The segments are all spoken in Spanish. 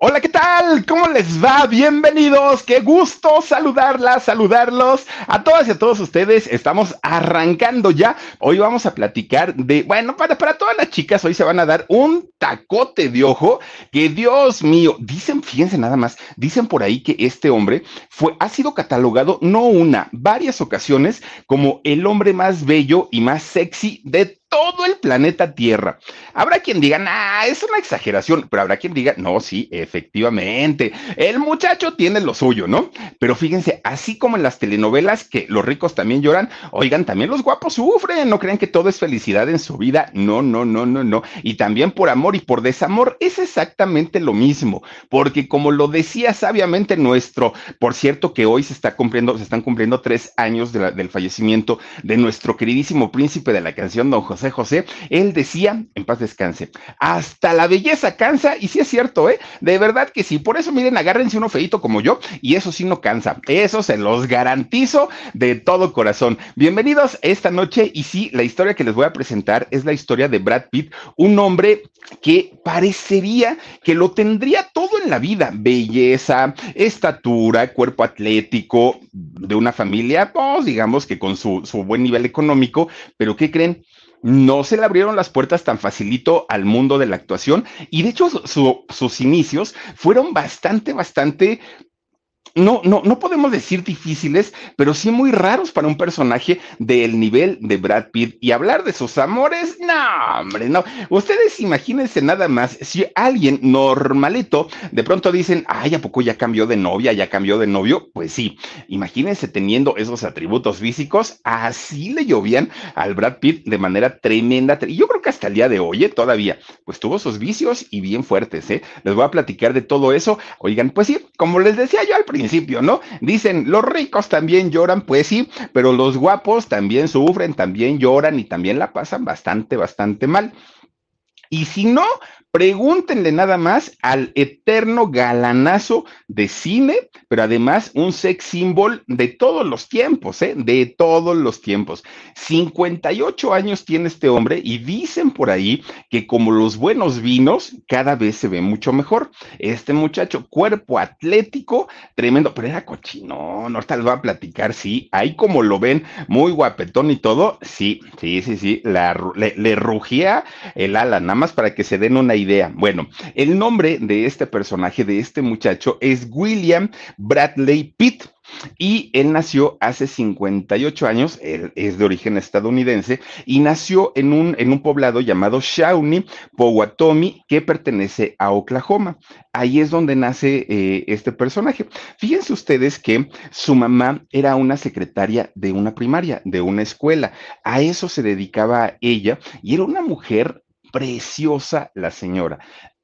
Hola, ¿qué tal? ¿Cómo les va? Bienvenidos. Qué gusto saludarlas, saludarlos a todas y a todos ustedes. Estamos arrancando ya. Hoy vamos a platicar de, bueno, para, para todas las chicas, hoy se van a dar un tacote de ojo que Dios mío, dicen, fíjense nada más, dicen por ahí que este hombre fue, ha sido catalogado no una, varias ocasiones como el hombre más bello y más sexy de todo el planeta Tierra. Habrá quien diga, ah, es una exageración, pero habrá quien diga, no, sí, efectivamente, el muchacho tiene lo suyo, ¿no? Pero fíjense, así como en las telenovelas que los ricos también lloran, oigan, también los guapos sufren, no crean que todo es felicidad en su vida, no, no, no, no, no. Y también por amor y por desamor es exactamente lo mismo, porque como lo decía sabiamente nuestro, por cierto que hoy se está cumpliendo, se están cumpliendo tres años del fallecimiento de nuestro queridísimo príncipe de la canción, don José José José, él decía, en paz descanse, hasta la belleza cansa, y sí es cierto, ¿eh? De verdad que sí, por eso miren, agárrense uno feito como yo, y eso sí no cansa, eso se los garantizo de todo corazón. Bienvenidos esta noche, y sí, la historia que les voy a presentar es la historia de Brad Pitt, un hombre que parecería que lo tendría todo en la vida, belleza, estatura, cuerpo atlético, de una familia, pues digamos que con su, su buen nivel económico, pero ¿qué creen? No se le abrieron las puertas tan facilito al mundo de la actuación. Y de hecho sus inicios fueron bastante, bastante no, no, no podemos decir difíciles, pero sí muy raros para un personaje del nivel de Brad Pitt. Y hablar de sus amores, no, hombre, no. Ustedes imagínense nada más, si alguien normalito de pronto dicen, ay, ¿a poco ya cambió de novia, ya cambió de novio? Pues sí, imagínense teniendo esos atributos físicos, así le llovían al Brad Pitt de manera tremenda. Y yo creo que hasta el día de hoy, ¿eh? todavía, pues tuvo sus vicios y bien fuertes, ¿eh? Les voy a platicar de todo eso. Oigan, pues sí, como les decía yo al principio, ¿no? Dicen, los ricos también lloran, pues sí, pero los guapos también sufren, también lloran y también la pasan bastante, bastante mal. Y si no, Pregúntenle nada más al eterno galanazo de cine, pero además un sex symbol de todos los tiempos, ¿eh? De todos los tiempos. 58 años tiene este hombre y dicen por ahí que como los buenos vinos, cada vez se ve mucho mejor. Este muchacho, cuerpo atlético, tremendo, pero era cochino, no tal va a platicar, sí, ahí como lo ven, muy guapetón y todo, sí, sí, sí, sí, le, le rugía el ala, nada más para que se den una idea. Bueno, el nombre de este personaje, de este muchacho, es William Bradley Pitt. Y él nació hace 58 años, es de origen estadounidense, y nació en un, en un poblado llamado Shawnee, Powhatomi, que pertenece a Oklahoma. Ahí es donde nace eh, este personaje. Fíjense ustedes que su mamá era una secretaria de una primaria, de una escuela. A eso se dedicaba ella, y era una mujer preciosa la señora.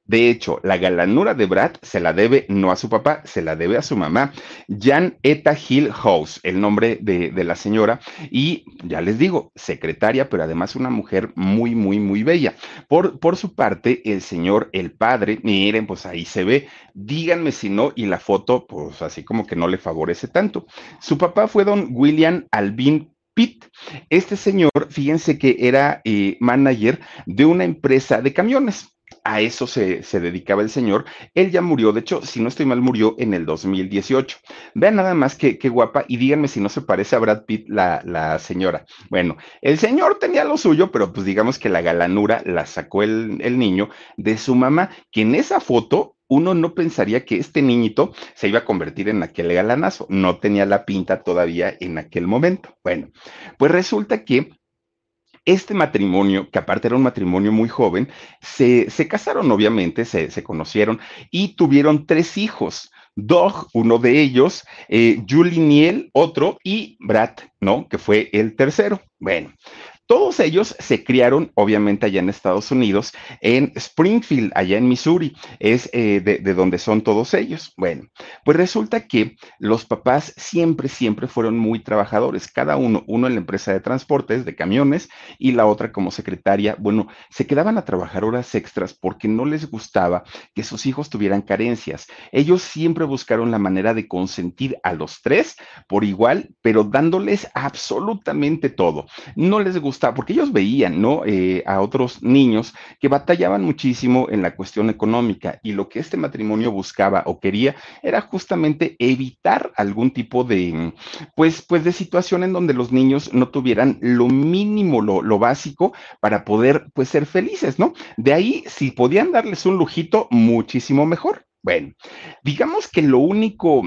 De hecho, la galanura de Brad se la debe no a su papá, se la debe a su mamá, Jan Eta Hill House, el nombre de, la señora, y ya les digo, secretaria, pero además una mujer muy, muy, muy bella. Por, por su parte, el señor, el padre, miren, pues ahí se ve, díganme si no, y la foto, pues así como que no le favorece tanto. Su papá fue don William Alvin Pitt. Este señor, fíjense que era eh, manager de una empresa de camiones. a eso se, se, dedicaba el señor. Él ya murió, de hecho, si no estoy mal, murió en el 2018. Vean nada más qué, qué guapa y díganme si no se parece a Brad Pitt la, la, señora. Bueno, el señor tenía lo suyo, pero pues digamos que la galanura la sacó el, el niño de su mamá, que en esa foto uno no pensaría que este niñito se iba a convertir en aquel galanazo. No tenía la pinta todavía en aquel momento. Bueno, pues resulta que este matrimonio, que aparte era un matrimonio muy joven, se, se casaron obviamente, se, se, conocieron y tuvieron tres hijos. Doug, uno de ellos, eh, Julie Niel, otro, y Brad, ¿no? Que fue el tercero. Bueno, todos ellos se criaron, obviamente, allá en Estados Unidos, en Springfield, allá en Missouri, es eh, de, de, donde son todos ellos. Bueno, pues resulta que los papás siempre, siempre fueron muy trabajadores, cada uno, uno en la empresa de transportes, de camiones, y la otra como secretaria. Bueno, se quedaban a trabajar horas extras porque no les gustaba que sus hijos tuvieran carencias. Ellos siempre buscaron la manera de consentir a los tres por igual, pero dándoles absolutamente todo. No les gustaba porque ellos veían, ¿no? Eh, a otros niños que batallaban muchísimo en la cuestión económica y lo que este matrimonio buscaba o quería era justamente evitar algún tipo de, pues, pues de situación en donde los niños no tuvieran lo mínimo, lo, lo básico para poder, pues, ser felices, ¿no? De ahí, si podían darles un lujito, muchísimo mejor. Bueno, digamos que lo único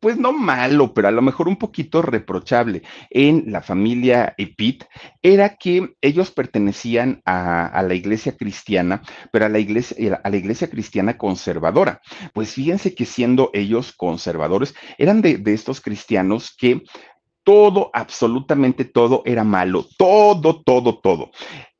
pues no malo, pero a lo mejor un poquito reprochable en la familia Epit, era que ellos pertenecían a, la iglesia cristiana, pero a la iglesia, a la iglesia cristiana conservadora. Pues fíjense que siendo ellos conservadores, eran de, de estos cristianos que todo, absolutamente todo era malo, todo, todo, todo.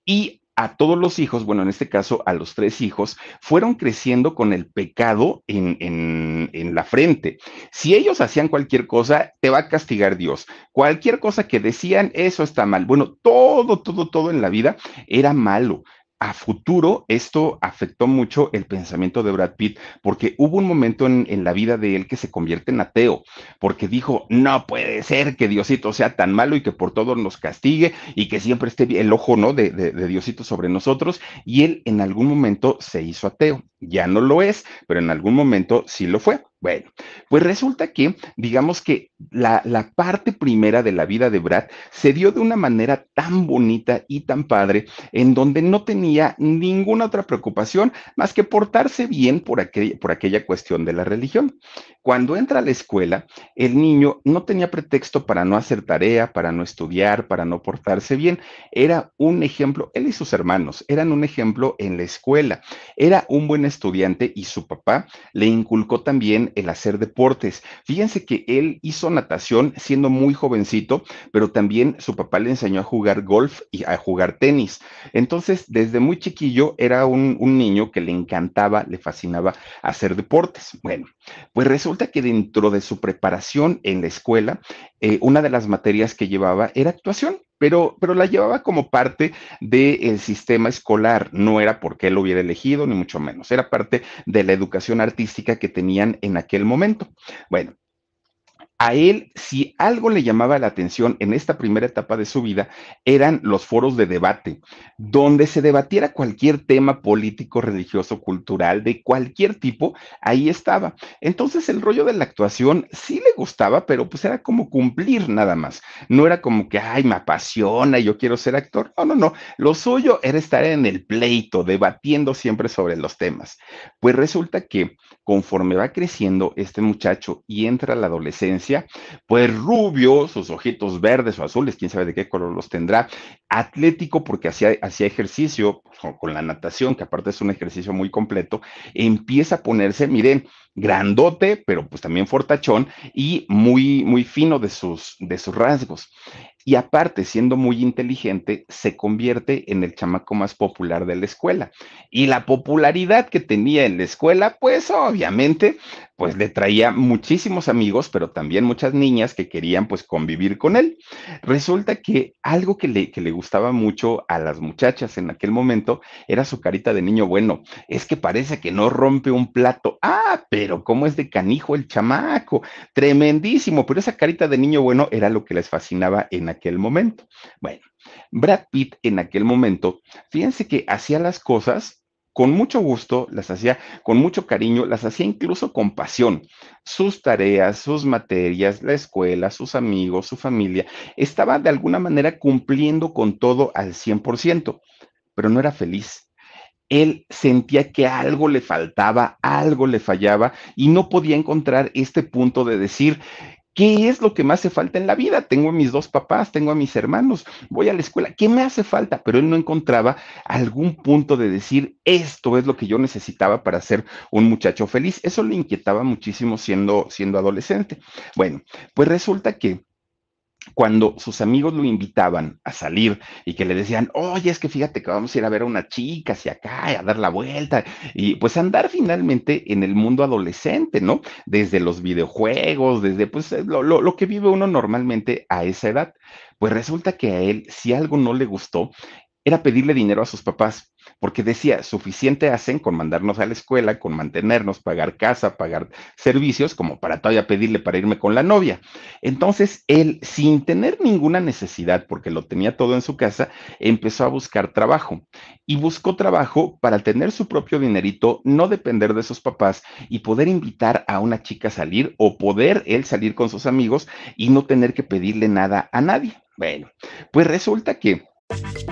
Y a todos los hijos, bueno, en este caso a los tres hijos, fueron creciendo con el pecado en, en, en, la frente. Si ellos hacían cualquier cosa, te va a castigar Dios. Cualquier cosa que decían, eso está mal. Bueno, todo, todo, todo en la vida era malo a futuro esto afectó mucho el pensamiento de Brad Pitt, porque hubo un momento en, la vida de él que se convierte en ateo, porque dijo, no puede ser que Diosito sea tan malo y que por todo nos castigue y que siempre esté el ojo ¿no? de, de Diosito sobre nosotros, y él en algún momento se hizo ateo. Ya no lo es, pero en algún momento sí lo fue. Bueno, pues resulta que, digamos que la, la, parte primera de la vida de Brad se dio de una manera tan bonita y tan padre, en donde no tenía ninguna otra preocupación más que portarse bien por, aquel, por aquella cuestión de la religión. Cuando entra a la escuela, el niño no tenía pretexto para no hacer tarea, para no estudiar, para no portarse bien. Era un ejemplo, él y sus hermanos eran un ejemplo en la escuela. Era un buen estudiante y su papá le inculcó también el hacer deportes. Fíjense que él hizo natación siendo muy jovencito, pero también su papá le enseñó a jugar golf y a jugar tenis. Entonces, desde muy chiquillo era un, niño que le encantaba, le fascinaba hacer deportes. Bueno, pues resulta que dentro de su preparación en la escuela, eh, una de las materias que llevaba era actuación pero, pero la llevaba como parte del sistema escolar, no era porque él lo hubiera elegido, ni mucho menos, era parte de la educación artística que tenían en aquel momento. Bueno, a él, si algo le llamaba la atención en esta primera etapa de su vida, eran los foros de debate, donde se debatiera cualquier tema político, religioso, cultural, de cualquier tipo, ahí estaba. Entonces el rollo de la actuación sí le gustaba, pero pues era como cumplir nada más. No era como que, ay, me apasiona, yo quiero ser actor. No, no, no. Lo suyo era estar en el pleito, debatiendo siempre sobre los temas. Pues resulta que conforme va creciendo este muchacho y entra a la adolescencia, pues rubio, sus ojitos verdes o azules, quién sabe de qué color los tendrá, atlético porque hacía, ejercicio con la natación, que aparte es un ejercicio muy completo, empieza a ponerse, miren, grandote, pero pues también fortachón y muy, muy fino de sus, de sus rasgos y aparte, siendo muy inteligente, se convierte en el chamaco más popular de la escuela. Y la popularidad que tenía en la escuela, pues obviamente, pues le traía muchísimos amigos, pero también muchas niñas que querían pues convivir con él. Resulta que algo que le, que le gustaba mucho a las muchachas en aquel momento era su carita de niño bueno. Es que parece que no rompe un plato. Ah, pero cómo es de canijo el chamaco. Tremendísimo, pero esa carita de niño bueno era lo que les fascinaba en aquel momento. Bueno, Brad Pitt en aquel momento, fíjense que hacía las cosas con mucho gusto, las hacía con mucho cariño, las hacía incluso con pasión. Sus tareas, sus materias, la escuela, sus amigos, su familia, estaba de alguna manera cumpliendo con todo al 100%, pero no era feliz. Él sentía que algo le faltaba, algo le fallaba y no podía encontrar este punto de decir, ¿Qué es lo que me hace falta en la vida? Tengo a mis dos papás, tengo a mis hermanos, voy a la escuela, ¿qué me hace falta? Pero él no encontraba algún punto de decir, esto es lo que yo necesitaba para ser un muchacho feliz. Eso le inquietaba muchísimo siendo, siendo adolescente. Bueno, pues resulta que cuando sus amigos lo invitaban a salir y que le decían, oye, es que fíjate que vamos a ir a ver a una chica hacia acá, a dar la vuelta, y pues andar finalmente en el mundo adolescente, ¿no? Desde los videojuegos, desde pues lo, lo que vive uno normalmente a esa edad. Pues resulta que a él, si algo no le gustó, era pedirle dinero a sus papás porque decía, suficiente hacen con mandarnos a la escuela, con mantenernos, pagar casa, pagar servicios, como para todavía pedirle para irme con la novia. Entonces, él, sin tener ninguna necesidad, porque lo tenía todo en su casa, empezó a buscar trabajo y buscó trabajo para tener su propio dinerito, no depender de sus papás y poder invitar a una chica a salir o poder él salir con sus amigos y no tener que pedirle nada a nadie. Bueno, pues resulta que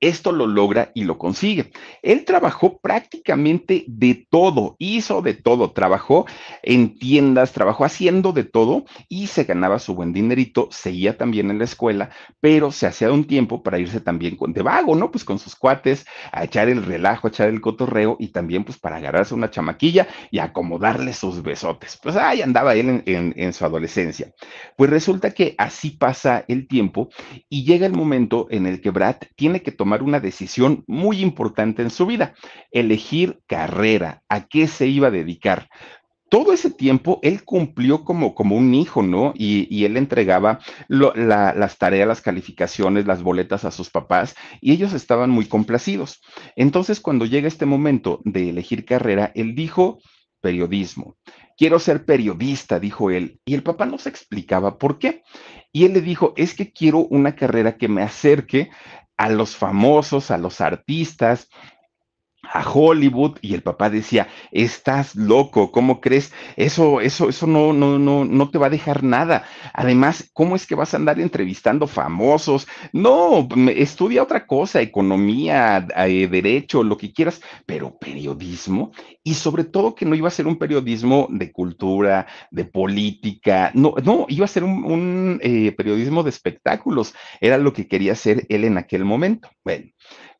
Esto lo logra y lo consigue. Él trabajó prácticamente de todo, hizo de todo, trabajó en tiendas, trabajó haciendo de todo y se ganaba su buen dinerito, seguía también en la escuela, pero se hacía un tiempo para irse también con, de vago, ¿no? Pues con sus cuates, a echar el relajo, a echar el cotorreo y también pues para agarrarse una chamaquilla y acomodarle sus besotes. Pues ahí andaba él en, en su adolescencia. Pues resulta que así pasa el tiempo y llega el momento en el que Brad tiene que tomar tomar una decisión muy importante en su vida, elegir carrera, a qué se iba a dedicar. Todo ese tiempo él cumplió como, como un hijo, ¿no? Y, él entregaba las tareas, las calificaciones, las boletas a sus papás y ellos estaban muy complacidos. Entonces, cuando llega este momento de elegir carrera, él dijo, periodismo. Quiero ser periodista, dijo él. Y el papá no se explicaba por qué. Y él le dijo, es que quiero una carrera que me acerque a los famosos, a los artistas, a Hollywood y el papá decía, estás loco, ¿cómo crees? Eso, eso, eso no, no, no, no te va a dejar nada. Además, ¿cómo es que vas a andar entrevistando famosos? No, estudia otra cosa, economía, eh, derecho, lo que quieras, pero periodismo y sobre todo que no iba a ser un periodismo de cultura, de política, no, no, iba a ser un, eh, periodismo de espectáculos, era lo que quería hacer él en aquel momento. Bueno.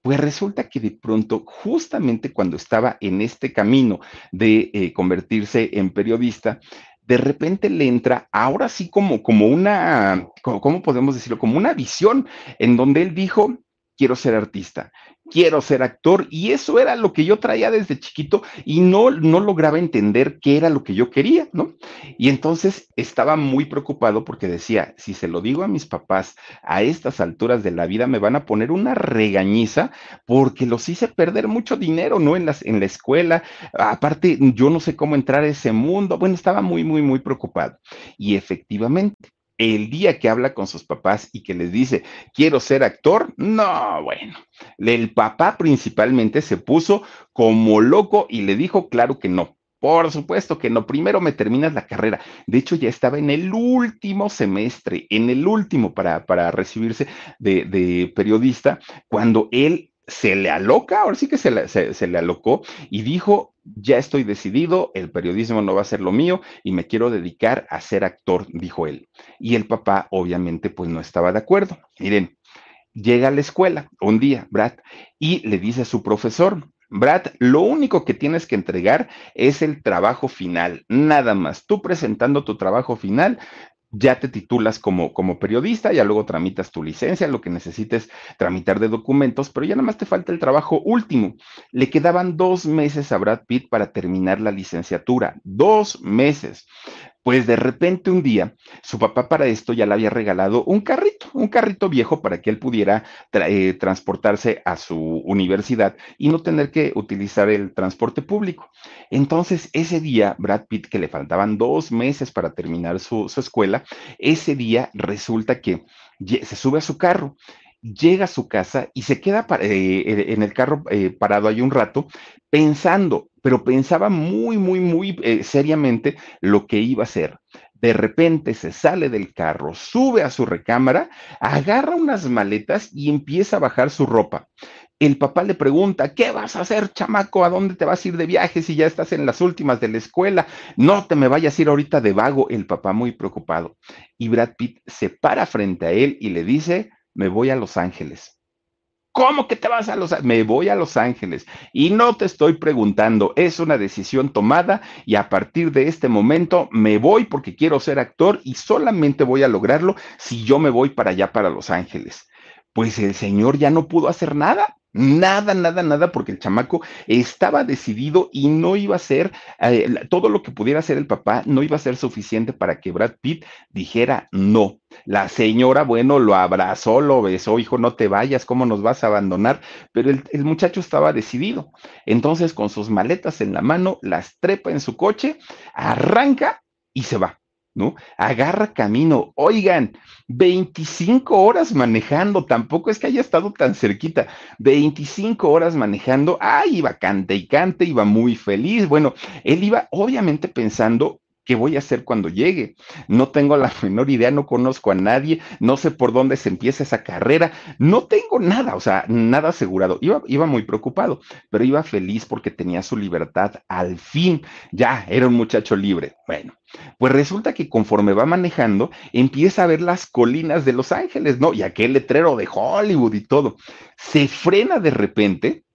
Pues resulta que de pronto, justamente cuando estaba en este camino de eh, convertirse en periodista, de repente le entra, ahora sí como, como una, ¿cómo podemos decirlo? Como una visión en donde él dijo, quiero ser artista, quiero ser actor y eso era lo que yo traía desde chiquito y no, no lograba entender qué era lo que yo quería, ¿no? Y entonces estaba muy preocupado porque decía, si se lo digo a mis papás a estas alturas de la vida me van a poner una regañiza porque los hice perder mucho dinero, ¿no? En, las, en la escuela, aparte yo no sé cómo entrar a ese mundo, bueno, estaba muy, muy, muy preocupado. Y efectivamente, el día que habla con sus papás y que les dice, quiero ser actor, no, bueno, el papá principalmente se puso como loco y le dijo, claro que no. Por supuesto que no, primero me terminas la carrera. De hecho, ya estaba en el último semestre, en el último para, para recibirse de, de periodista, cuando él se le aloca, ahora sí que se le, se, le, alocó y dijo, ya estoy decidido, el periodismo no va a ser lo mío y me quiero dedicar a ser actor, dijo él. Y el papá obviamente pues no estaba de acuerdo. Miren, llega a la escuela un día, Brad, y le dice a su profesor, Brad, lo único que tienes que entregar es el trabajo final, nada más. Tú presentando tu trabajo final, ya te titulas como, como periodista, ya luego tramitas tu licencia, lo que necesites tramitar de documentos, pero ya nada más te falta el trabajo último. Le quedaban dos meses a Brad Pitt para terminar la licenciatura, dos meses. Pues de repente un día, su papá para esto ya le había regalado un carrito, un carrito viejo para que él pudiera eh, transportarse a su universidad y no tener que utilizar el transporte público. Entonces, ese día, Brad Pitt, que le faltaban dos meses para terminar su, escuela, ese día resulta que se sube a su carro llega a su casa y se queda eh, en el carro eh, parado ahí un rato pensando, pero pensaba muy, muy, muy eh, seriamente lo que iba a hacer. De repente se sale del carro, sube a su recámara, agarra unas maletas y empieza a bajar su ropa. El papá le pregunta, ¿qué vas a hacer, chamaco? ¿A dónde te vas a ir de viaje si ya estás en las últimas de la escuela? No te me vayas a ir ahorita de vago. El papá muy preocupado. Y Brad Pitt se para frente a él y le dice, me voy a Los Ángeles. ¿Cómo que te vas a Los Ángeles? Me voy a Los Ángeles. Y no te estoy preguntando, es una decisión tomada y a partir de este momento me voy porque quiero ser actor y solamente voy a lograrlo si yo me voy para allá, para Los Ángeles. Pues el señor ya no pudo hacer nada. Nada, nada, nada, porque el chamaco estaba decidido y no iba a ser, eh, todo lo que pudiera hacer el papá no iba a ser suficiente para que Brad Pitt dijera no. La señora, bueno, lo abrazó, lo besó, hijo, no te vayas, ¿cómo nos vas a abandonar? Pero el, el muchacho estaba decidido. Entonces, con sus maletas en la mano, las trepa en su coche, arranca y se va. ¿No? Agarra camino. Oigan, 25 horas manejando, tampoco es que haya estado tan cerquita. 25 horas manejando, ay, iba cante y cante, iba muy feliz. Bueno, él iba obviamente pensando ¿Qué voy a hacer cuando llegue? No tengo la menor idea, no conozco a nadie, no sé por dónde se empieza esa carrera, no tengo nada, o sea, nada asegurado. Iba, iba muy preocupado, pero iba feliz porque tenía su libertad al fin. Ya, era un muchacho libre. Bueno, pues resulta que conforme va manejando, empieza a ver las colinas de Los Ángeles, ¿no? Y aquel letrero de Hollywood y todo. Se frena de repente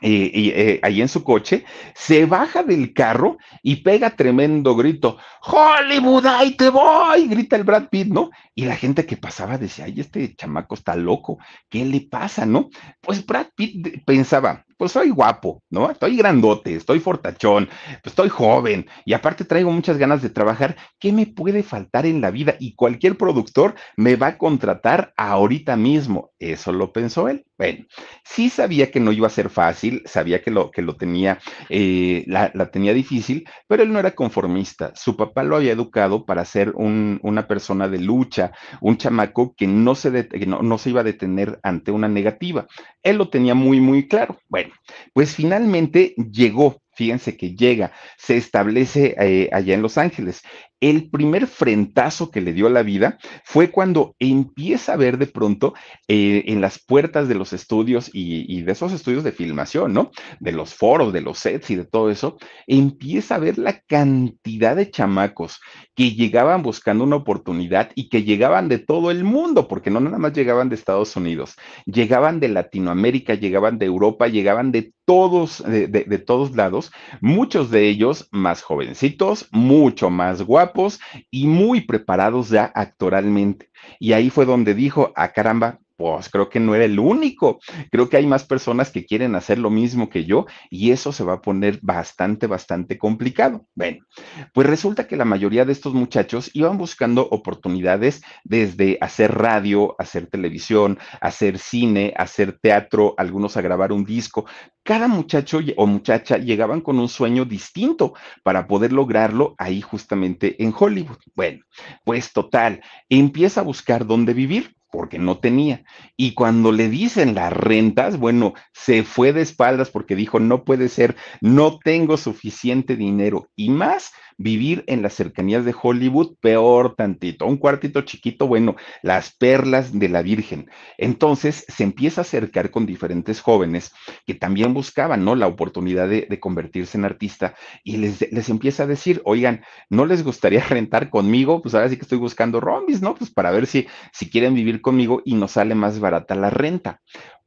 eh, ahí en su coche, se baja del carro y pega tremendo grito, Hollywood, ahí te voy, grita el Brad Pitt, ¿no? Y la gente que pasaba decía, ay, este chamaco está loco, ¿qué le pasa, no? Pues Brad Pitt pensaba, pues soy guapo, ¿no? Estoy grandote, estoy fortachón, pues estoy joven y aparte traigo muchas ganas de trabajar. ¿Qué me puede faltar en la vida? Y cualquier productor me va a contratar ahorita mismo. Eso lo pensó él. Bueno, sí sabía que no iba a ser fácil, sabía que lo, que lo tenía, eh, la, tenía difícil, pero él no era conformista. Su papá lo había educado para ser una persona de lucha, un chamaco que no se, que no, no se iba a detener ante una negativa. Él lo tenía muy, muy claro. Bueno, pues finalmente llegó, fíjense que llega, se establece eh, allá en Los Ángeles el primer frentazo que le dio la vida fue cuando empieza a ver de pronto eh, en las puertas de los estudios y, de esos estudios de filmación, ¿no? De los foros, de los sets y de todo eso, empieza a ver la cantidad de chamacos que llegaban buscando una oportunidad y que llegaban de todo el mundo, porque no nada más llegaban de Estados Unidos, llegaban de Latinoamérica, llegaban de Europa, llegaban de todos, de todos lados, muchos de ellos más jovencitos, mucho más guapos y muy preparados ya actoralmente. Y ahí fue donde dijo, a ah, caramba, pues creo que no era el único. Creo que hay más personas que quieren hacer lo mismo que yo y eso se va a poner bastante, bastante complicado. Bueno, pues resulta que la mayoría de estos muchachos iban buscando oportunidades desde hacer radio, hacer televisión, hacer cine, hacer teatro, algunos a grabar un disco. Cada muchacho o muchacha llegaban con un sueño distinto para poder lograrlo ahí justamente en Hollywood. Bueno, pues total, empieza a buscar dónde vivir porque no tenía. Y cuando le dicen las rentas, bueno, se fue de espaldas porque dijo, no puede ser, no tengo suficiente dinero. Y más vivir en las cercanías de Hollywood, peor tantito, un cuartito chiquito, bueno, las perlas de la Virgen. Entonces se empieza a acercar con diferentes jóvenes que también buscaban, ¿no? La oportunidad de, convertirse en artista y les, les, empieza a decir, oigan, ¿no les gustaría rentar conmigo? Pues ahora sí que estoy buscando rombis, ¿no? Pues para ver si, si quieren vivir conmigo y nos sale más barata la renta.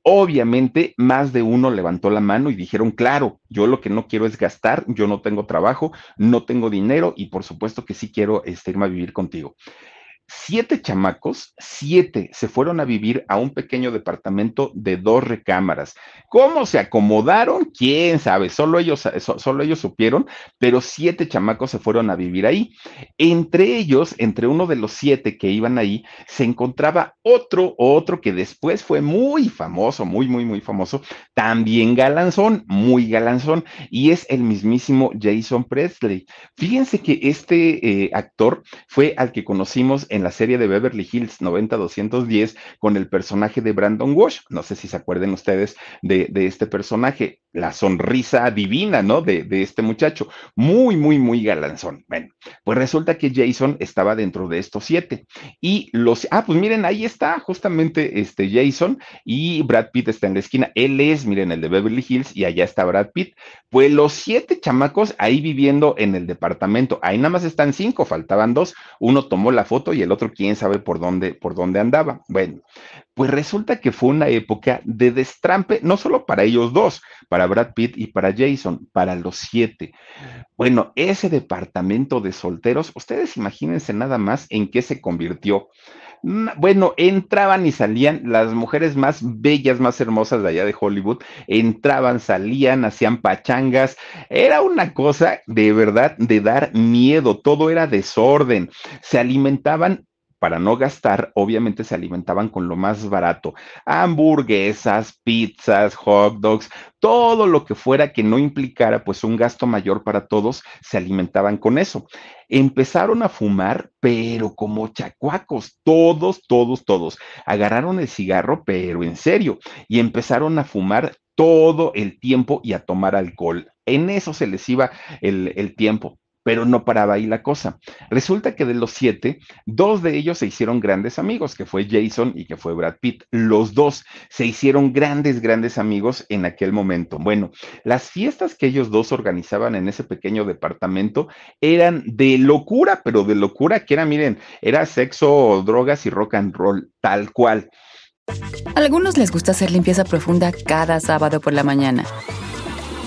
Obviamente, más de uno levantó la mano y dijeron, claro, yo lo que no quiero es gastar, yo no tengo trabajo, no tengo dinero y por supuesto que sí quiero este, irme a vivir contigo siete chamacos, siete se fueron a vivir a un pequeño departamento de dos recámaras. ¿Cómo se acomodaron? ¿Quién sabe? Solo ellos, solo ellos supieron, pero siete chamacos se fueron a vivir ahí. Entre ellos, entre uno de los siete que iban ahí, se encontraba otro, otro que después fue muy famoso, muy, muy, muy famoso, también galanzón, muy galanzón, y es el mismísimo Jason Presley. Fíjense que este eh, actor fue al que conocimos en la serie de Beverly Hills 90210 con el personaje de Brandon Walsh. No sé si se acuerden ustedes de, este personaje, la sonrisa divina, ¿no? De, de, este muchacho. Muy, muy, muy galanzón. Bueno, pues resulta que Jason estaba dentro de estos siete. Y los, ah, pues miren, ahí está justamente este Jason y Brad Pitt está en la esquina. Él es, miren, el de Beverly Hills y allá está Brad Pitt. Pues los siete chamacos ahí viviendo en el departamento. Ahí nada más están cinco, faltaban dos. Uno tomó la foto y el otro quién sabe por dónde, por dónde andaba. Bueno, pues resulta que fue una época de destrampe, no solo para ellos dos, para Brad Pitt y para Jason, para los siete. Bueno, ese departamento de solteros, ustedes imagínense nada más en qué se convirtió. Bueno, entraban y salían las mujeres más bellas, más hermosas de allá de Hollywood, entraban, salían, hacían pachangas, era una cosa de verdad de dar miedo, todo era desorden, se alimentaban para no gastar, obviamente se alimentaban con lo más barato, hamburguesas, pizzas, hot dogs, todo lo que fuera que no implicara pues un gasto mayor para todos, se alimentaban con eso. Empezaron a fumar, pero como chacuacos, todos, todos, todos. Agarraron el cigarro, pero en serio, y empezaron a fumar todo el tiempo y a tomar alcohol. En eso se les iba el, el tiempo pero no paraba ahí la cosa. Resulta que de los siete, dos de ellos se hicieron grandes amigos, que fue Jason y que fue Brad Pitt. Los dos se hicieron grandes, grandes amigos en aquel momento. Bueno, las fiestas que ellos dos organizaban en ese pequeño departamento eran de locura, pero de locura que era, miren, era sexo, drogas y rock and roll, tal cual. A algunos les gusta hacer limpieza profunda cada sábado por la mañana.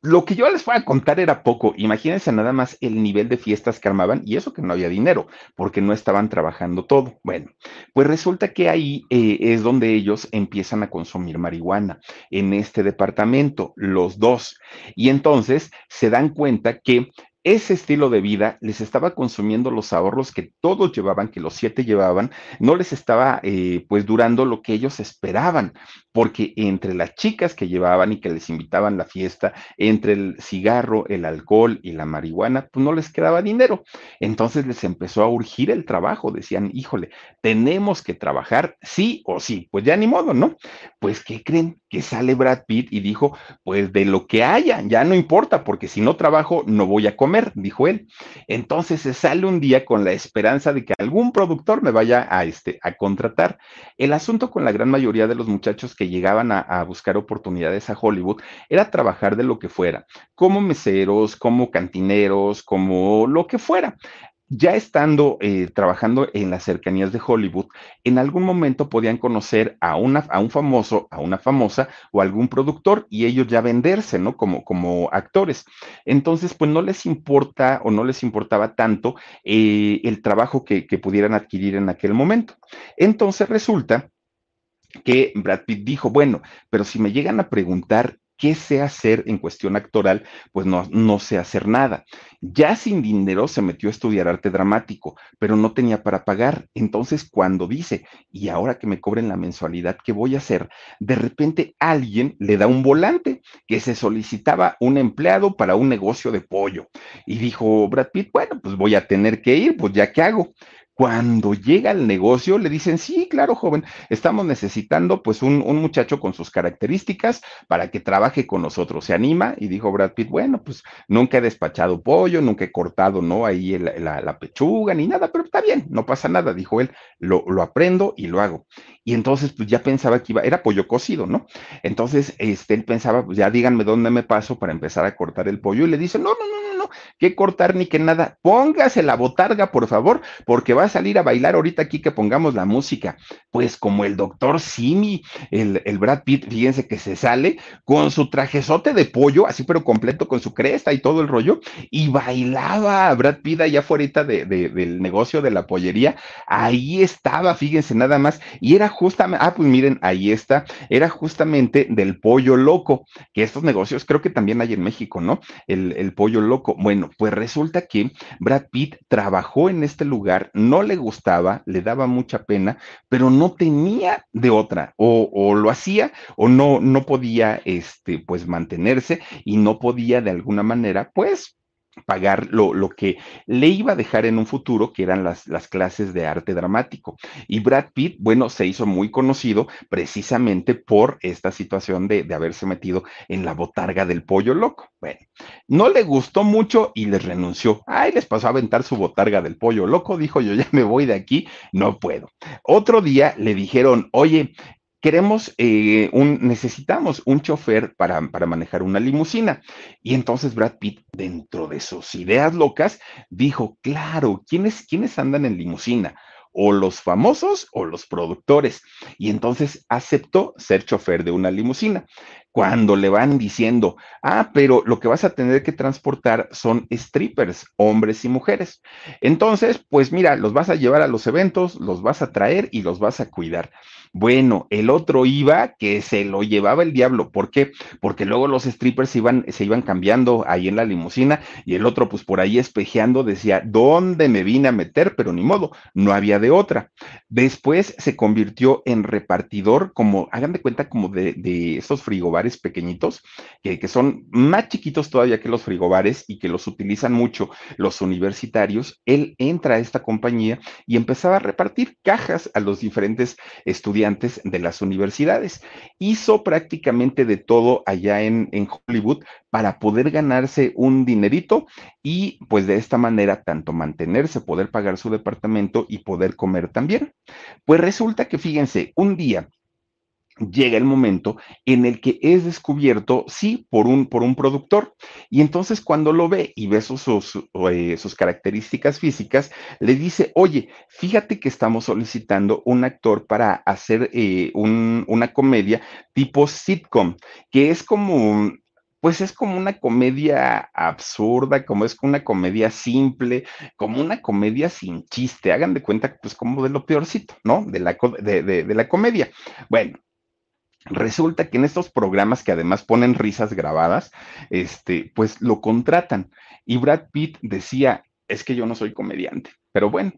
Lo que yo les voy a contar era poco. Imagínense nada más el nivel de fiestas que armaban y eso que no había dinero, porque no estaban trabajando todo. Bueno, pues resulta que ahí eh, es donde ellos empiezan a consumir marihuana, en este departamento, los dos. Y entonces se dan cuenta que ese estilo de vida les estaba consumiendo los ahorros que todos llevaban, que los siete llevaban, no les estaba eh, pues durando lo que ellos esperaban, porque entre las chicas que llevaban y que les invitaban la fiesta, entre el cigarro, el alcohol y la marihuana, pues no les quedaba dinero. Entonces les empezó a urgir el trabajo, decían, híjole, tenemos que trabajar sí o sí, pues ya ni modo, ¿no? Pues, ¿qué creen? Que sale Brad Pitt y dijo, pues de lo que haya, ya no importa, porque si no trabajo, no voy a comer dijo él. Entonces se sale un día con la esperanza de que algún productor me vaya a, este, a contratar. El asunto con la gran mayoría de los muchachos que llegaban a, buscar oportunidades a Hollywood era trabajar de lo que fuera, como meseros, como cantineros, como lo que fuera ya estando eh, trabajando en las cercanías de Hollywood, en algún momento podían conocer a, una, a un famoso, a una famosa o algún productor y ellos ya venderse, ¿no? Como, como actores. Entonces, pues no les importa o no les importaba tanto eh, el trabajo que pudieran adquirir en aquel momento. Entonces resulta que Brad Pitt dijo, bueno, pero si me llegan a preguntar qué sé hacer en cuestión actoral, pues no, no sé hacer nada. Ya sin dinero se metió a estudiar arte dramático, pero no tenía para pagar. Entonces, cuando dice, y ahora que me cobren la mensualidad, ¿qué voy a hacer? De repente alguien le da un volante que se solicitaba un empleado para un negocio de pollo. Y dijo Brad Pitt, bueno, pues voy a tener que ir, pues ya que hago. Cuando llega al negocio, le dicen, sí, claro, joven, estamos necesitando pues un, un, muchacho con sus características para que trabaje con nosotros. Se anima y dijo Brad Pitt, bueno, pues nunca he despachado pollo, nunca he cortado, ¿no? Ahí el, la, la, pechuga ni nada, pero está bien, no pasa nada, dijo él, lo, lo aprendo y lo hago. Y entonces, pues ya pensaba que iba, era pollo cocido, ¿no? Entonces, este, él pensaba, pues ya díganme dónde me paso para empezar a cortar el pollo. Y le dice, no, no, no, no, que cortar ni que nada. Póngase la botarga, por favor, porque va a salir a bailar ahorita aquí que pongamos la música. Pues como el doctor Simi, el, el Brad Pitt, fíjense que se sale con su trajezote de pollo, así pero completo, con su cresta y todo el rollo, y bailaba Brad Pitt allá afuera de, de, del negocio de la pollería. Ahí estaba, fíjense nada más, y era justamente, ah, pues miren, ahí está, era justamente del pollo loco, que estos negocios creo que también hay en México, ¿no? El, el pollo loco. Bueno, pues resulta que Brad Pitt trabajó en este lugar, no le gustaba, le daba mucha pena, pero no tenía de otra, o, o lo hacía o no, no podía, este, pues mantenerse y no podía de alguna manera, pues pagar lo, lo, que le iba a dejar en un futuro, que eran las, las, clases de arte dramático. Y Brad Pitt, bueno, se hizo muy conocido precisamente por esta situación de, de haberse metido en la botarga del pollo loco. Bueno, no le gustó mucho y les renunció. Ay, les pasó a aventar su botarga del pollo loco, dijo yo ya me voy de aquí, no puedo. Otro día le dijeron, oye, queremos eh, un, necesitamos un chofer para, para, manejar una limusina. Y entonces Brad Pitt, dentro de sus ideas locas, dijo, claro, ¿quiénes, quiénes andan en limusina? O los famosos o los productores. Y entonces aceptó ser chofer de una limusina. Cuando le van diciendo, ah, pero lo que vas a tener que transportar son strippers, hombres y mujeres. Entonces, pues mira, los vas a llevar a los eventos, los vas a traer y los vas a cuidar. Bueno, el otro iba que se lo llevaba el diablo. ¿Por qué? Porque luego los strippers iban, se iban cambiando ahí en la limusina y el otro, pues por ahí espejeando, decía, ¿dónde me vine a meter? Pero ni modo, no había de otra. Después se convirtió en repartidor, como, hagan de cuenta, como de, de estos frigobares pequeñitos, que, que son más chiquitos todavía que los frigobares y que los utilizan mucho los universitarios. Él entra a esta compañía y empezaba a repartir cajas a los diferentes estudiantes estudiantes de las universidades. Hizo prácticamente de todo allá en, en, Hollywood para poder ganarse un dinerito y pues de esta manera tanto mantenerse, poder pagar su departamento y poder comer también. Pues resulta que fíjense, un día llega el momento en el que es descubierto, sí, por un, por un productor. Y entonces cuando lo ve y ve sus, sus, eh, características físicas, le dice, oye, fíjate que estamos solicitando un actor para hacer eh, un, una comedia tipo sitcom, que es como pues es como una comedia absurda, como es una comedia simple, como una comedia sin chiste. Hagan de cuenta, pues como de lo peorcito, ¿no? De la, de, de la comedia. Bueno, Resulta que en estos programas que además ponen risas grabadas, este, pues lo contratan. Y Brad Pitt decía, es que yo no soy comediante, pero bueno,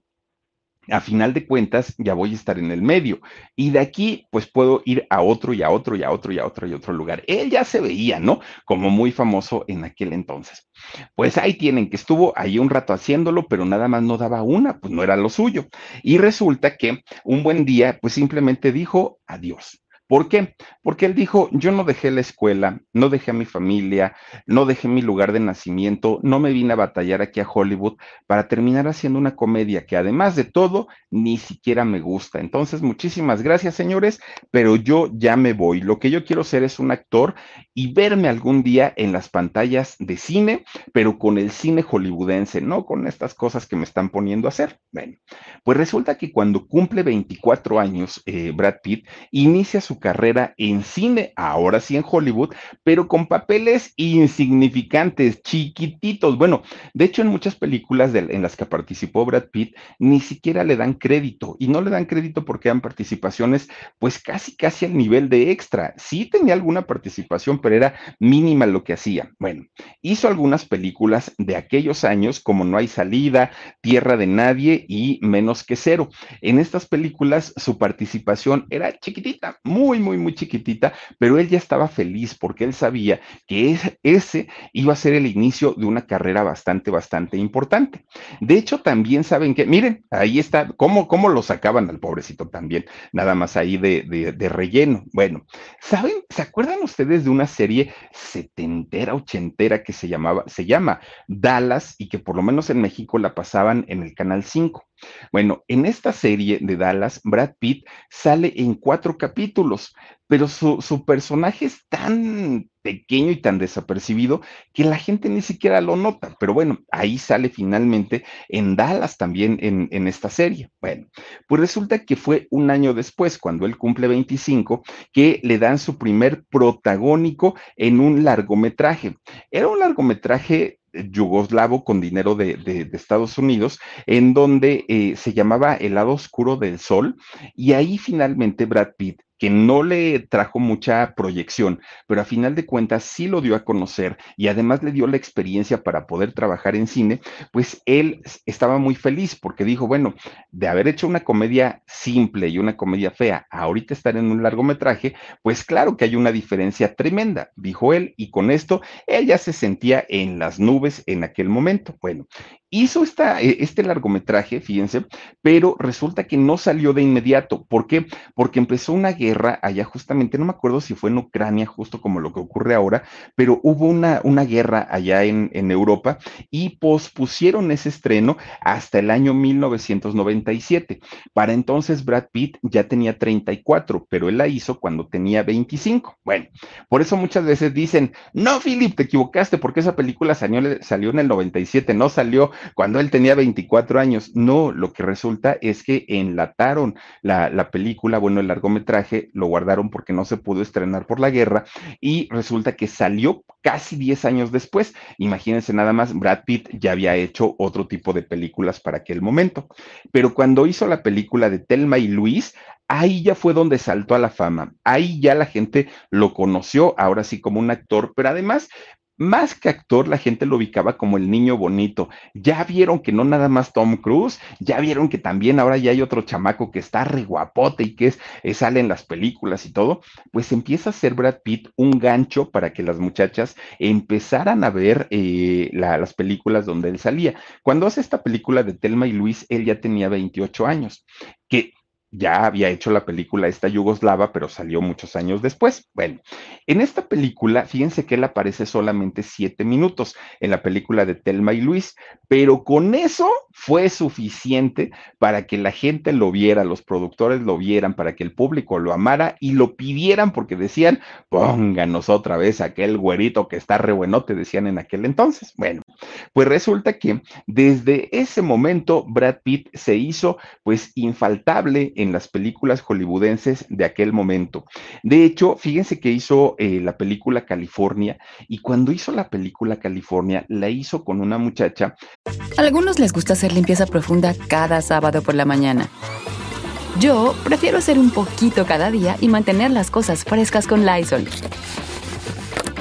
a final de cuentas ya voy a estar en el medio. Y de aquí, pues puedo ir a otro y a otro y a otro y a otro y a otro lugar. Él ya se veía, ¿no? Como muy famoso en aquel entonces. Pues ahí tienen que estuvo ahí un rato haciéndolo, pero nada más no daba una, pues no era lo suyo. Y resulta que un buen día, pues simplemente dijo adiós. ¿Por qué? Porque él dijo, yo no dejé la escuela, no dejé a mi familia, no dejé mi lugar de nacimiento, no me vine a batallar aquí a Hollywood para terminar haciendo una comedia que además de todo, ni siquiera me gusta. Entonces, muchísimas gracias, señores, pero yo ya me voy. Lo que yo quiero ser es un actor y verme algún día en las pantallas de cine, pero con el cine hollywoodense, no con estas cosas que me están poniendo a hacer. Bueno, pues resulta que cuando cumple 24 años, eh, Brad Pitt inicia su carrera en cine, ahora sí en Hollywood, pero con papeles insignificantes, chiquititos. Bueno, de hecho en muchas películas en las que participó Brad Pitt, ni siquiera le dan crédito y no le dan crédito porque eran participaciones pues casi, casi al nivel de extra. Sí tenía alguna participación, pero era mínima lo que hacía. Bueno, hizo algunas películas de aquellos años como No hay salida, Tierra de Nadie y Menos que Cero. En estas películas su participación era chiquitita, muy muy, muy, muy chiquitita, pero él ya estaba feliz porque él sabía que ese iba a ser el inicio de una carrera bastante, bastante importante. De hecho, también saben que, miren, ahí está, cómo, cómo lo sacaban al pobrecito también, nada más ahí de, de relleno. Bueno, ¿saben? ¿Se acuerdan ustedes de una serie setentera, ochentera que se llamaba, se llama Dallas y que por lo menos en México la pasaban en el Canal 5? Bueno, en esta serie de Dallas, Brad Pitt sale en cuatro capítulos, pero su, su, personaje es tan pequeño y tan desapercibido que la gente ni siquiera lo nota. Pero bueno, ahí sale finalmente en Dallas también en, en esta serie. Bueno, pues resulta que fue un año después, cuando él cumple 25, que le dan su primer protagónico en un largometraje. Era un largometraje yugoslavo con dinero de, Estados Unidos, en donde eh, se llamaba El lado oscuro del sol, y ahí finalmente Brad Pitt que no le trajo mucha proyección, pero a final de cuentas sí lo dio a conocer y además le dio la experiencia para poder trabajar en cine, pues él estaba muy feliz porque dijo, bueno, de haber hecho una comedia simple y una comedia fea, ahorita estar en un largometraje, pues claro que hay una diferencia tremenda, dijo él, y con esto él ya se sentía en las nubes en aquel momento. Bueno, hizo esta, e, este largometraje, fíjense, pero resulta que no salió de inmediato. ¿Por qué? Porque empezó una guerra allá justamente, no me acuerdo si fue en Ucrania, justo como lo que ocurre ahora, pero hubo una, una guerra allá en, en Europa y pospusieron ese estreno hasta el año 1997. Para entonces Brad Pitt ya tenía 34, pero él la hizo cuando tenía 25. Bueno, por eso muchas veces dicen, no, Philip, te equivocaste porque esa película salió, salió en el 97, no salió cuando él tenía 24 años. No, lo que resulta es que enlataron la, la película, bueno, el largometraje, lo guardaron porque no se pudo estrenar por la guerra y resulta que salió casi 10 años después. Imagínense nada más, Brad Pitt ya había hecho otro tipo de películas para aquel momento. Pero cuando hizo la película de Telma y Luis, ahí ya fue donde saltó a la fama. Ahí ya la gente lo conoció, ahora sí como un actor, pero además más que actor, la gente lo ubicaba como el niño bonito. Ya vieron que no nada más Tom Cruise, ya vieron que también ahora ya hay otro chamaco que está re guapote y que es, es, sale en las películas y todo. Pues empieza a ser Brad Pitt un gancho para que las muchachas empezaran a ver eh, la, las películas donde él salía. Cuando hace esta película de Telma y Luis, él ya tenía 28 años, que ya había hecho la película esta yugoslava, pero salió muchos años después. Bueno, en esta película, fíjense que él aparece solamente siete minutos en la película de Telma y Luis, pero con eso fue suficiente para que la gente lo viera, los productores lo vieran, para que el público lo amara y lo pidieran porque decían, pónganos otra vez aquel güerito que está re buenote, decían en aquel entonces. Bueno, pues resulta que desde ese momento Brad Pitt se hizo pues infaltable en las películas hollywoodenses de aquel momento. De hecho, fíjense que hizo eh, la película California y cuando hizo la película California la hizo con una muchacha. A algunos les gusta hacer limpieza profunda cada sábado por la mañana. Yo prefiero hacer un poquito cada día y mantener las cosas frescas con Lysol.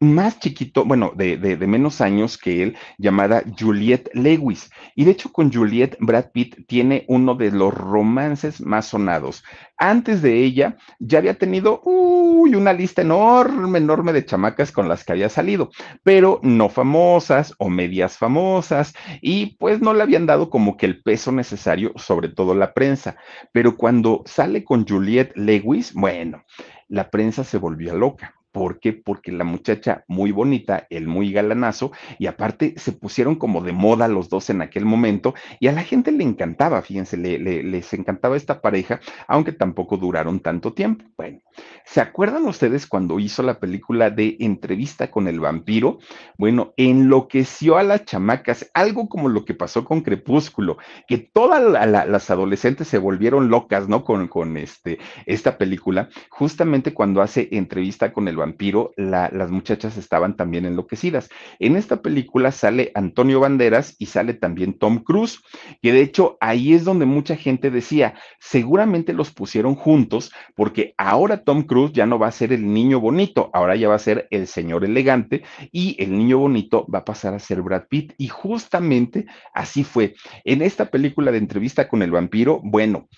más chiquito, bueno, de, de, menos años que él, llamada Juliette Lewis. Y de hecho con Juliette, Brad Pitt tiene uno de los romances más sonados. Antes de ella, ya había tenido una lista enorme, enorme de chamacas con las que había salido, pero no famosas o medias famosas, y pues no le habían dado como que el peso necesario, sobre todo la prensa. Pero cuando sale con Juliette Lewis, bueno, la prensa se volvió loca ¿Por qué? Porque la muchacha muy bonita, el muy galanazo, y aparte se pusieron como de moda los dos en aquel momento, y a la gente le encantaba, fíjense, le, le, les encantaba esta pareja, aunque tampoco duraron tanto tiempo. Bueno, ¿se acuerdan ustedes cuando hizo la película de Entrevista con el vampiro? Bueno, enloqueció a las chamacas, algo como lo que pasó con Crepúsculo, que todas la, la, las adolescentes se volvieron locas, ¿no? Con, con este, esta película, justamente cuando hace Entrevista con el vampiro vampiro, las muchachas estaban también enloquecidas. En esta película sale Antonio Banderas y sale también Tom Cruise, que de hecho ahí es donde mucha gente decía, seguramente los pusieron juntos porque ahora Tom Cruise ya no va a ser el niño bonito, ahora ya va a ser el señor elegante y el niño bonito va a pasar a ser Brad Pitt. Y justamente así fue. En esta película de entrevista con el vampiro, bueno,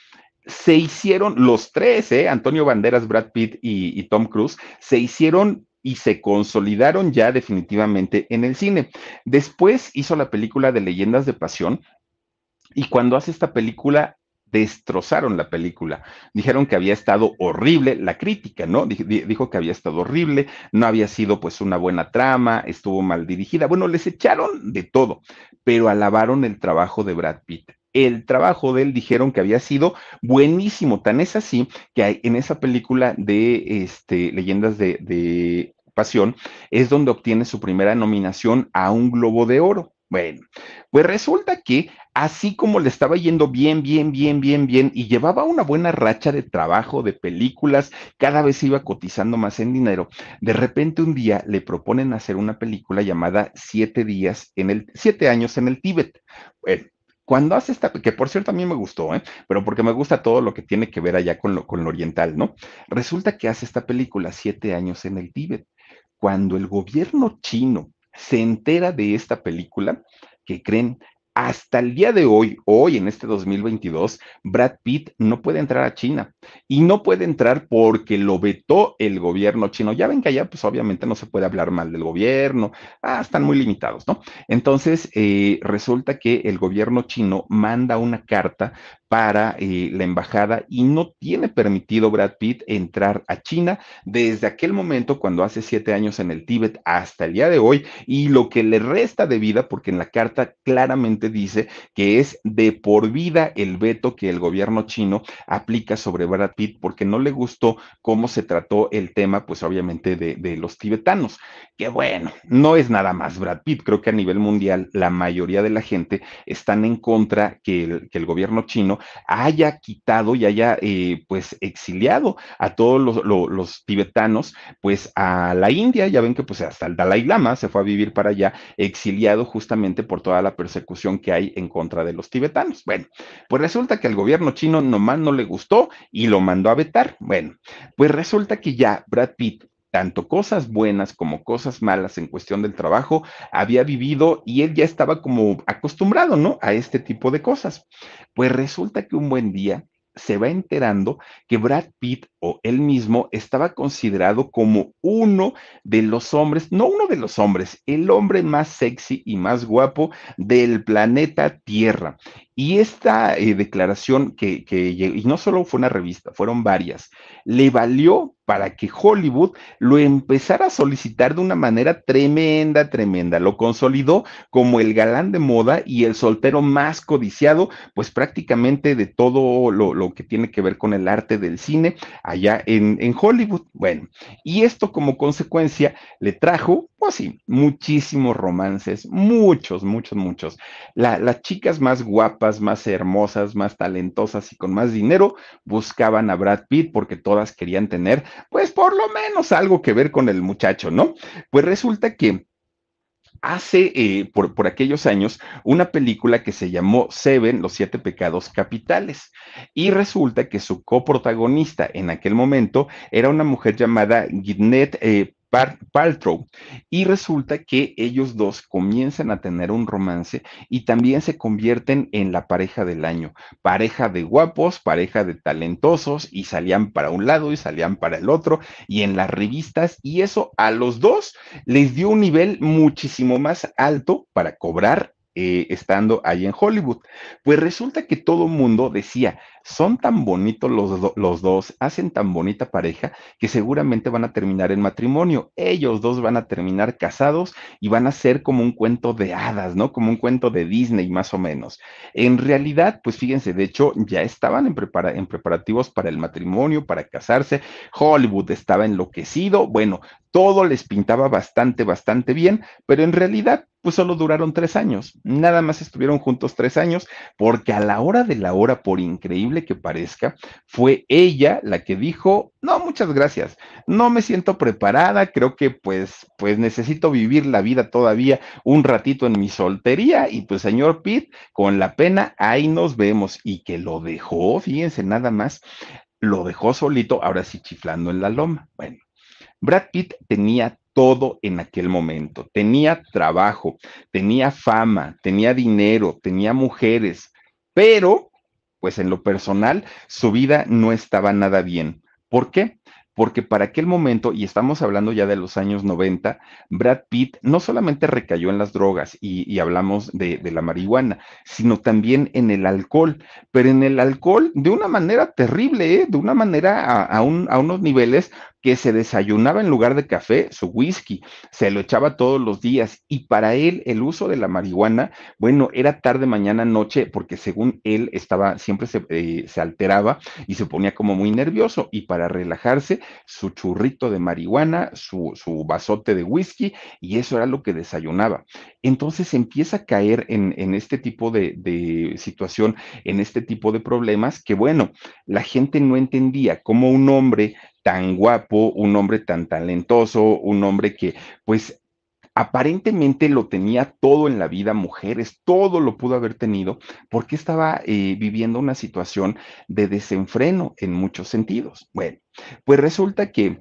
se hicieron los tres, ¿eh? Antonio Banderas, Brad Pitt y, Tom Cruise, se hicieron y se consolidaron ya definitivamente en el cine. Después hizo la película de Leyendas de Pasión y cuando hace esta película destrozaron la película. Dijeron que había estado horrible, la crítica, ¿no? Dijo que había estado horrible, no había sido pues una buena trama, estuvo mal dirigida. Bueno, les echaron de todo, pero alabaron el trabajo de Brad Pitt el trabajo de él dijeron que había sido buenísimo. Tan es así que hay, en esa película de este, Leyendas de, de Pasión es donde obtiene su primera nominación a un Globo de Oro. Bueno, pues resulta que así como le estaba yendo bien, bien, bien, bien, bien, y llevaba una buena racha de trabajo, de películas, cada vez iba cotizando más en dinero, de repente un día le proponen hacer una película llamada Siete días en el, Siete años en el Tíbet. Bueno, cuando hace esta, que por cierto a mí me gustó, ¿eh? pero porque me gusta todo lo que tiene que ver allá con lo, con lo oriental, ¿no? Resulta que hace esta película Siete años en el Tíbet. Cuando el gobierno chino se entera de esta película, que creen hasta el día de hoy, hoy en este 2022, Brad Pitt no puede entrar a China y no puede entrar porque lo vetó el gobierno chino. Ya ven que allá, pues obviamente no se puede hablar mal del gobierno, ah, están muy limitados, ¿no? Entonces, eh, resulta que el gobierno chino manda una carta para eh, la embajada y no tiene permitido Brad Pitt entrar a China desde aquel momento cuando hace siete años en el Tíbet hasta el día de hoy y lo que le resta de vida porque en la carta claramente dice que es de por vida el veto que el gobierno chino aplica sobre Brad Pitt porque no le gustó cómo se trató el tema pues obviamente de, los tibetanos que bueno no es nada más Brad Pitt creo que a nivel mundial la mayoría de la gente están en contra que el, que el gobierno chino haya quitado y haya eh, pues exiliado a todos los, tibetanos pues a la India, ya ven que pues hasta el Dalai Lama se fue a vivir para allá exiliado justamente por toda la persecución que hay en contra de los tibetanos. Bueno, pues resulta que al gobierno chino nomás no le gustó y lo mandó a vetar. Bueno, pues resulta que ya Brad Pitt tanto cosas buenas como cosas malas en cuestión del trabajo, había vivido y él ya estaba como acostumbrado, ¿no? A este tipo de cosas. Pues resulta que un buen día se va enterando que Brad Pitt o él mismo estaba considerado como uno de los hombres, no uno de los hombres, el hombre más sexy y más guapo del planeta Tierra. Y esta eh, declaración que, y no solo fue una revista, fueron varias, le valió para que Hollywood lo empezara a solicitar de una manera tremenda, tremenda. Lo consolidó como el galán de moda y el soltero más codiciado, pues prácticamente de todo lo, que tiene que ver con el arte del cine allá en, en Hollywood. Bueno, y esto como consecuencia le trajo pues sí, muchísimos romances, muchos, muchos, muchos. las chicas más guapas, más hermosas, más talentosas y con más dinero buscaban a Brad Pitt porque todas querían tener, pues por lo menos algo que ver con el muchacho, ¿no? Pues resulta que hace eh, por, aquellos años una película que se llamó Seven, los siete pecados capitales. Y resulta que su coprotagonista en aquel momento era una mujer llamada Gwyneth eh, Paltrow. Y resulta que ellos dos comienzan a tener un romance y también se convierten en la pareja del año. Pareja de guapos, pareja de talentosos y salían para un lado y salían para el otro y en las revistas y eso a los dos les dio un nivel muchísimo más alto para cobrar eh, estando ahí en Hollywood. Pues resulta que todo mundo decía, son tan bonitos los, los dos, hacen tan bonita pareja que seguramente van a terminar en matrimonio. Ellos dos van a terminar casados y van a ser como un cuento de hadas, ¿no? Como un cuento de Disney más o menos. En realidad, pues fíjense, de hecho ya estaban en preparativos para el matrimonio, para casarse. Hollywood estaba enloquecido. Bueno, todo les pintaba bastante, bastante bien, pero en realidad pues solo duraron tres años. Nada más estuvieron juntos tres años, porque a la hora de la hora, por increíble que parezca, fue ella la que dijo, no, muchas gracias, no me siento preparada, creo que pues, pues necesito vivir la vida todavía un ratito en mi soltería y pues señor Pitt, con la pena, ahí nos vemos y que lo dejó, fíjense nada más, lo dejó solito, ahora sí chiflando en la loma. Bueno, Brad Pitt tenía todo en aquel momento. Tenía trabajo, tenía fama, tenía dinero, tenía mujeres, pero, pues en lo personal, su vida no estaba nada bien. ¿Por qué? porque para aquel momento, y estamos hablando ya de los años 90, Brad Pitt no solamente recayó en las drogas y, hablamos de, la marihuana, sino también en el alcohol, pero en el alcohol de una manera terrible, ¿eh? de una manera a, unos niveles que se desayunaba en lugar de café su whisky, se lo echaba todos los días y para él el uso de la marihuana, bueno, era tarde, mañana, noche, porque según él estaba, siempre se, eh, se alteraba y se ponía como muy nervioso y para relajarse, su churrito de marihuana, su, su vasote de whisky y eso era lo que desayunaba. Entonces empieza a caer en, en este tipo de, de situación, en este tipo de problemas que, bueno, la gente no entendía cómo un hombre tan guapo, un hombre tan talentoso, un hombre que pues aparentemente lo tenía todo en la vida, mujeres, todo lo pudo haber tenido, porque estaba eh, viviendo una situación de desenfreno en muchos sentidos. Bueno, pues resulta que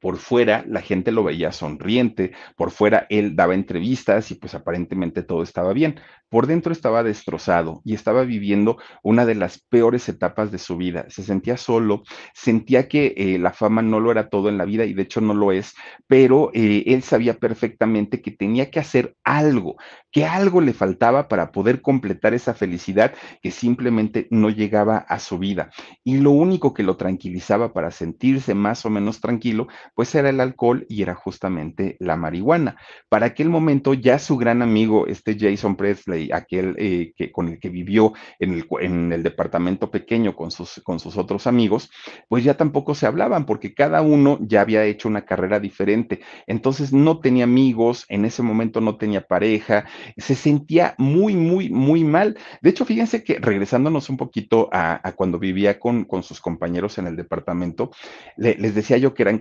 por fuera la gente lo veía sonriente, por fuera él daba entrevistas y pues aparentemente todo estaba bien. Por dentro estaba destrozado y estaba viviendo una de las peores etapas de su vida. Se sentía solo, sentía que eh, la fama no lo era todo en la vida y de hecho no lo es, pero eh, él sabía perfectamente que tenía que hacer algo, que algo le faltaba para poder completar esa felicidad que simplemente no llegaba a su vida. Y lo único que lo tranquilizaba para sentirse más o menos tranquilo pues era el alcohol y era justamente la marihuana. Para aquel momento ya su gran amigo, este Jason Presley, aquel eh, que, con el que vivió en el, en el departamento pequeño con sus, con sus otros amigos, pues ya tampoco se hablaban porque cada uno ya había hecho una carrera diferente. Entonces no tenía amigos, en ese momento no tenía pareja, se sentía muy, muy, muy mal. De hecho, fíjense que regresándonos un poquito a, cuando vivía con, con, sus compañeros en el departamento, les decía yo que eran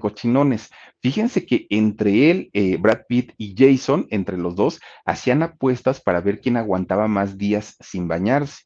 Fíjense que entre él, eh, Brad Pitt y Jason, entre los dos, hacían apuestas para ver quién aguantaba más días sin bañarse.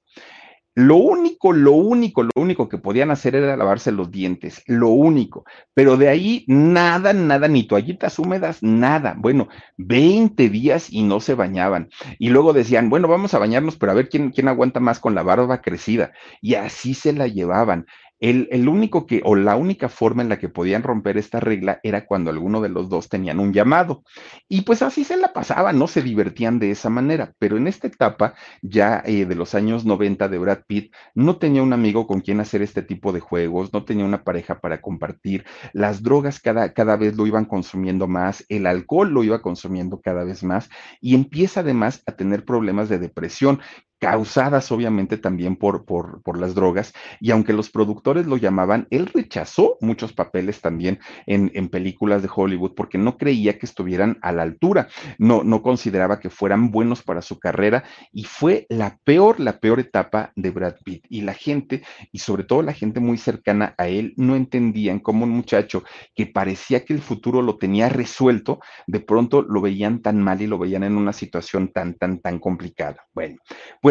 Lo único, lo único, lo único que podían hacer era lavarse los dientes, lo único. Pero de ahí nada, nada, ni toallitas húmedas, nada. Bueno, 20 días y no se bañaban. Y luego decían, bueno, vamos a bañarnos, pero a ver quién, quién aguanta más con la barba crecida. Y así se la llevaban. El, único que, o la única forma en la que podían romper esta regla era cuando alguno de los dos tenían un llamado. Y pues así se la pasaban, no se divertían de esa manera. Pero en esta etapa, ya eh, de los años 90 de Brad Pitt, no tenía un amigo con quien hacer este tipo de juegos, no tenía una pareja para compartir. Las drogas cada, cada vez lo iban consumiendo más, el alcohol lo iba consumiendo cada vez más y empieza además a tener problemas de depresión causadas obviamente también por, por, por, las drogas, y aunque los productores lo llamaban, él rechazó muchos papeles también en, en, películas de Hollywood porque no creía que estuvieran a la altura, no, no consideraba que fueran buenos para su carrera, y fue la peor, la peor etapa de Brad Pitt. Y la gente, y sobre todo la gente muy cercana a él, no entendían cómo un muchacho que parecía que el futuro lo tenía resuelto, de pronto lo veían tan mal y lo veían en una situación tan, tan, tan complicada. Bueno, pues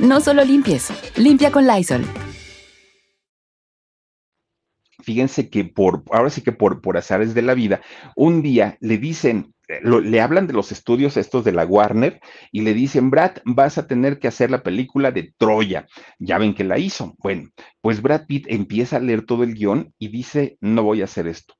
No solo limpies, limpia con Lysol. Fíjense que por, ahora sí que por, por azares de la vida, un día le dicen, le hablan de los estudios estos de la Warner y le dicen, Brad, vas a tener que hacer la película de Troya. Ya ven que la hizo. Bueno, pues Brad Pitt empieza a leer todo el guion y dice, no voy a hacer esto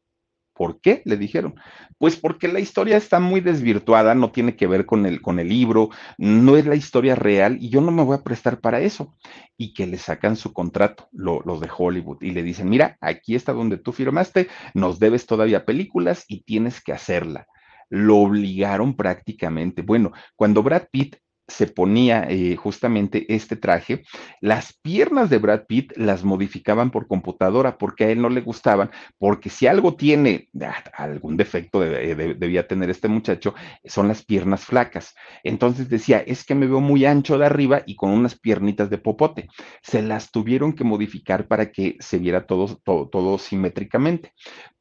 ¿Por qué? Le dijeron. Pues porque la historia está muy desvirtuada, no tiene que ver con el, con el libro, no es la historia real y yo no me voy a prestar para eso. Y que le sacan su contrato, los de Hollywood, y le dicen, mira, aquí está donde tú firmaste, nos debes todavía películas y tienes que hacerla. Lo obligaron prácticamente. Bueno, cuando Brad Pitt se ponía eh, justamente este traje, las piernas de Brad Pitt las modificaban por computadora porque a él no le gustaban, porque si algo tiene, ah, algún defecto debía tener este muchacho, son las piernas flacas. Entonces decía, es que me veo muy ancho de arriba y con unas piernitas de popote. Se las tuvieron que modificar para que se viera todo, todo, todo simétricamente.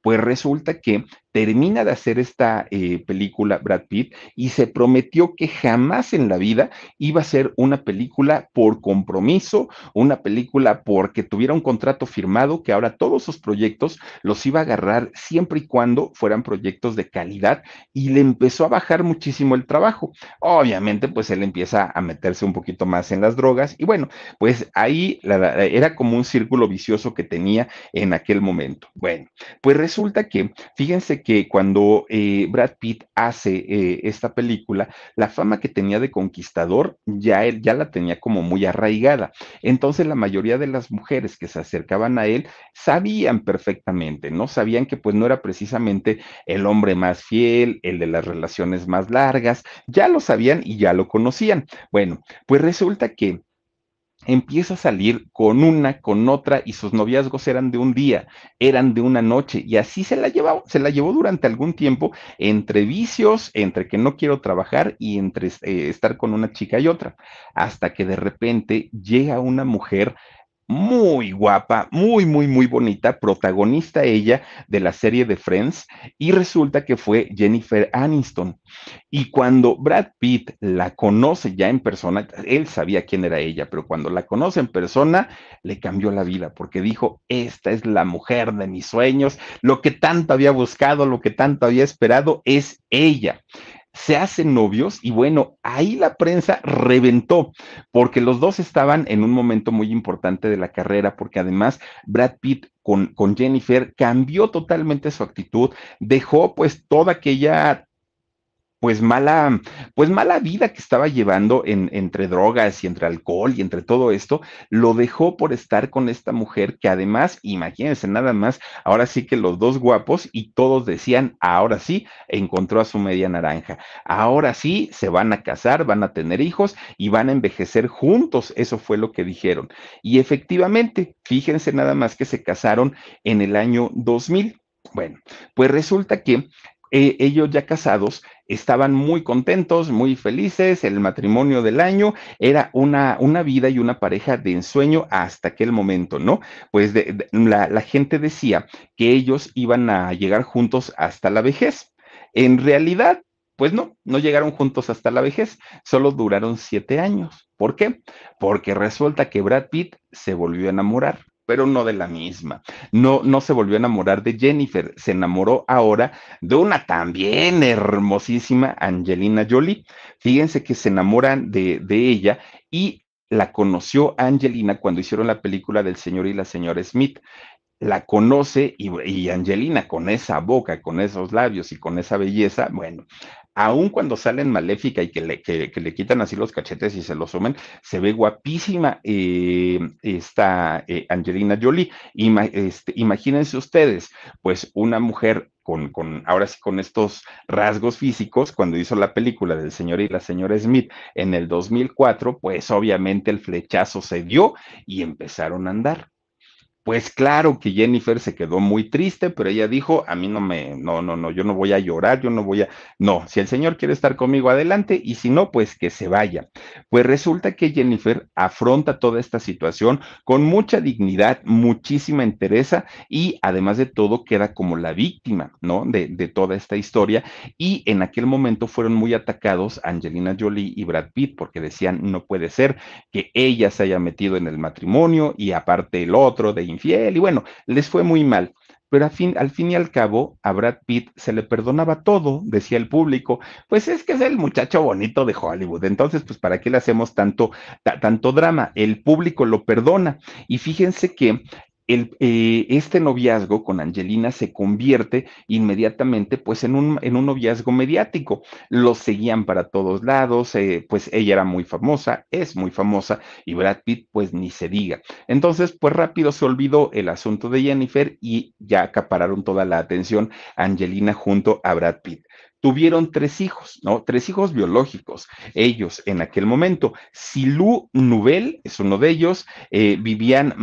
Pues resulta que termina de hacer esta eh, película Brad Pitt y se prometió que jamás en la vida iba a ser una película por compromiso, una película porque tuviera un contrato firmado, que ahora todos sus proyectos los iba a agarrar siempre y cuando fueran proyectos de calidad y le empezó a bajar muchísimo el trabajo. Obviamente, pues él empieza a meterse un poquito más en las drogas y bueno, pues ahí era como un círculo vicioso que tenía en aquel momento. Bueno, pues resulta que, fíjense que cuando eh, Brad Pitt hace eh, esta película, la fama que tenía de conquistador ya, él, ya la tenía como muy arraigada. Entonces la mayoría de las mujeres que se acercaban a él sabían perfectamente, ¿no? Sabían que pues no era precisamente el hombre más fiel, el de las relaciones más largas, ya lo sabían y ya lo conocían. Bueno, pues resulta que empieza a salir con una, con otra, y sus noviazgos eran de un día, eran de una noche, y así se la llevó, se la llevó durante algún tiempo entre vicios, entre que no quiero trabajar y entre eh, estar con una chica y otra, hasta que de repente llega una mujer muy guapa, muy, muy, muy bonita, protagonista ella de la serie de Friends, y resulta que fue Jennifer Aniston. Y cuando Brad Pitt la conoce ya en persona, él sabía quién era ella, pero cuando la conoce en persona, le cambió la vida, porque dijo, esta es la mujer de mis sueños, lo que tanto había buscado, lo que tanto había esperado, es ella se hacen novios y bueno, ahí la prensa reventó, porque los dos estaban en un momento muy importante de la carrera, porque además Brad Pitt con, con Jennifer cambió totalmente su actitud, dejó pues toda aquella pues mala, pues mala vida que estaba llevando en, entre drogas y entre alcohol y entre todo esto, lo dejó por estar con esta mujer que además, imagínense nada más, ahora sí que los dos guapos y todos decían, ahora sí, encontró a su media naranja, ahora sí, se van a casar, van a tener hijos y van a envejecer juntos, eso fue lo que dijeron. Y efectivamente, fíjense nada más que se casaron en el año 2000. Bueno, pues resulta que eh, ellos ya casados estaban muy contentos, muy felices, el matrimonio del año era una, una vida y una pareja de ensueño hasta aquel momento, ¿no? Pues la, la gente decía que ellos iban a llegar juntos hasta la vejez. En realidad, pues no, no llegaron juntos hasta la vejez, solo duraron siete años. ¿Por qué? Porque resulta que Brad Pitt se volvió a enamorar pero no de la misma. No, no se volvió a enamorar de Jennifer, se enamoró ahora de una también hermosísima Angelina Jolie. Fíjense que se enamoran de, de ella y la conoció Angelina cuando hicieron la película del señor y la señora Smith la conoce y, y, Angelina con esa boca, con esos labios y con esa belleza, bueno, aun cuando salen maléfica y que le, que, le, quitan así los cachetes y se los sumen, se ve guapísima eh, esta eh, Angelina Jolie. este, imagínense ustedes, pues una mujer con, con, ahora sí, con estos rasgos físicos, cuando hizo la película del señor y la señora Smith en el 2004, pues obviamente el flechazo se dio y empezaron a andar. Pues claro que Jennifer se quedó muy triste, pero ella dijo, a mí no me, no, no, no, yo no voy a llorar, yo no voy a, no, si el Señor quiere estar conmigo adelante y si no, pues que se vaya. Pues resulta que Jennifer afronta toda esta situación con mucha dignidad, muchísima entereza y además de todo queda como la víctima, ¿no? De, de toda esta historia y en aquel momento fueron muy atacados Angelina Jolie y Brad Pitt porque decían, no puede ser que ella se haya metido en el matrimonio y aparte el otro de infiel y bueno, les fue muy mal. Pero al fin, y al cabo, a Brad Pitt se le perdonaba todo, decía el público. Pues es que es el muchacho bonito de Hollywood. Entonces, pues, ¿para qué le hacemos tanto, tanto drama? El público lo perdona. Y fíjense que eh, este noviazgo con Angelina se convierte inmediatamente pues en un, en un noviazgo mediático. Los seguían para todos lados, eh, pues ella era muy famosa, es muy famosa y Brad Pitt pues ni se diga. Entonces pues rápido se olvidó el asunto de Jennifer y ya acapararon toda la atención Angelina junto a Brad Pitt tuvieron tres hijos, ¿no? Tres hijos biológicos. Ellos en aquel momento, Silú Nubel es uno de ellos, eh, Vivian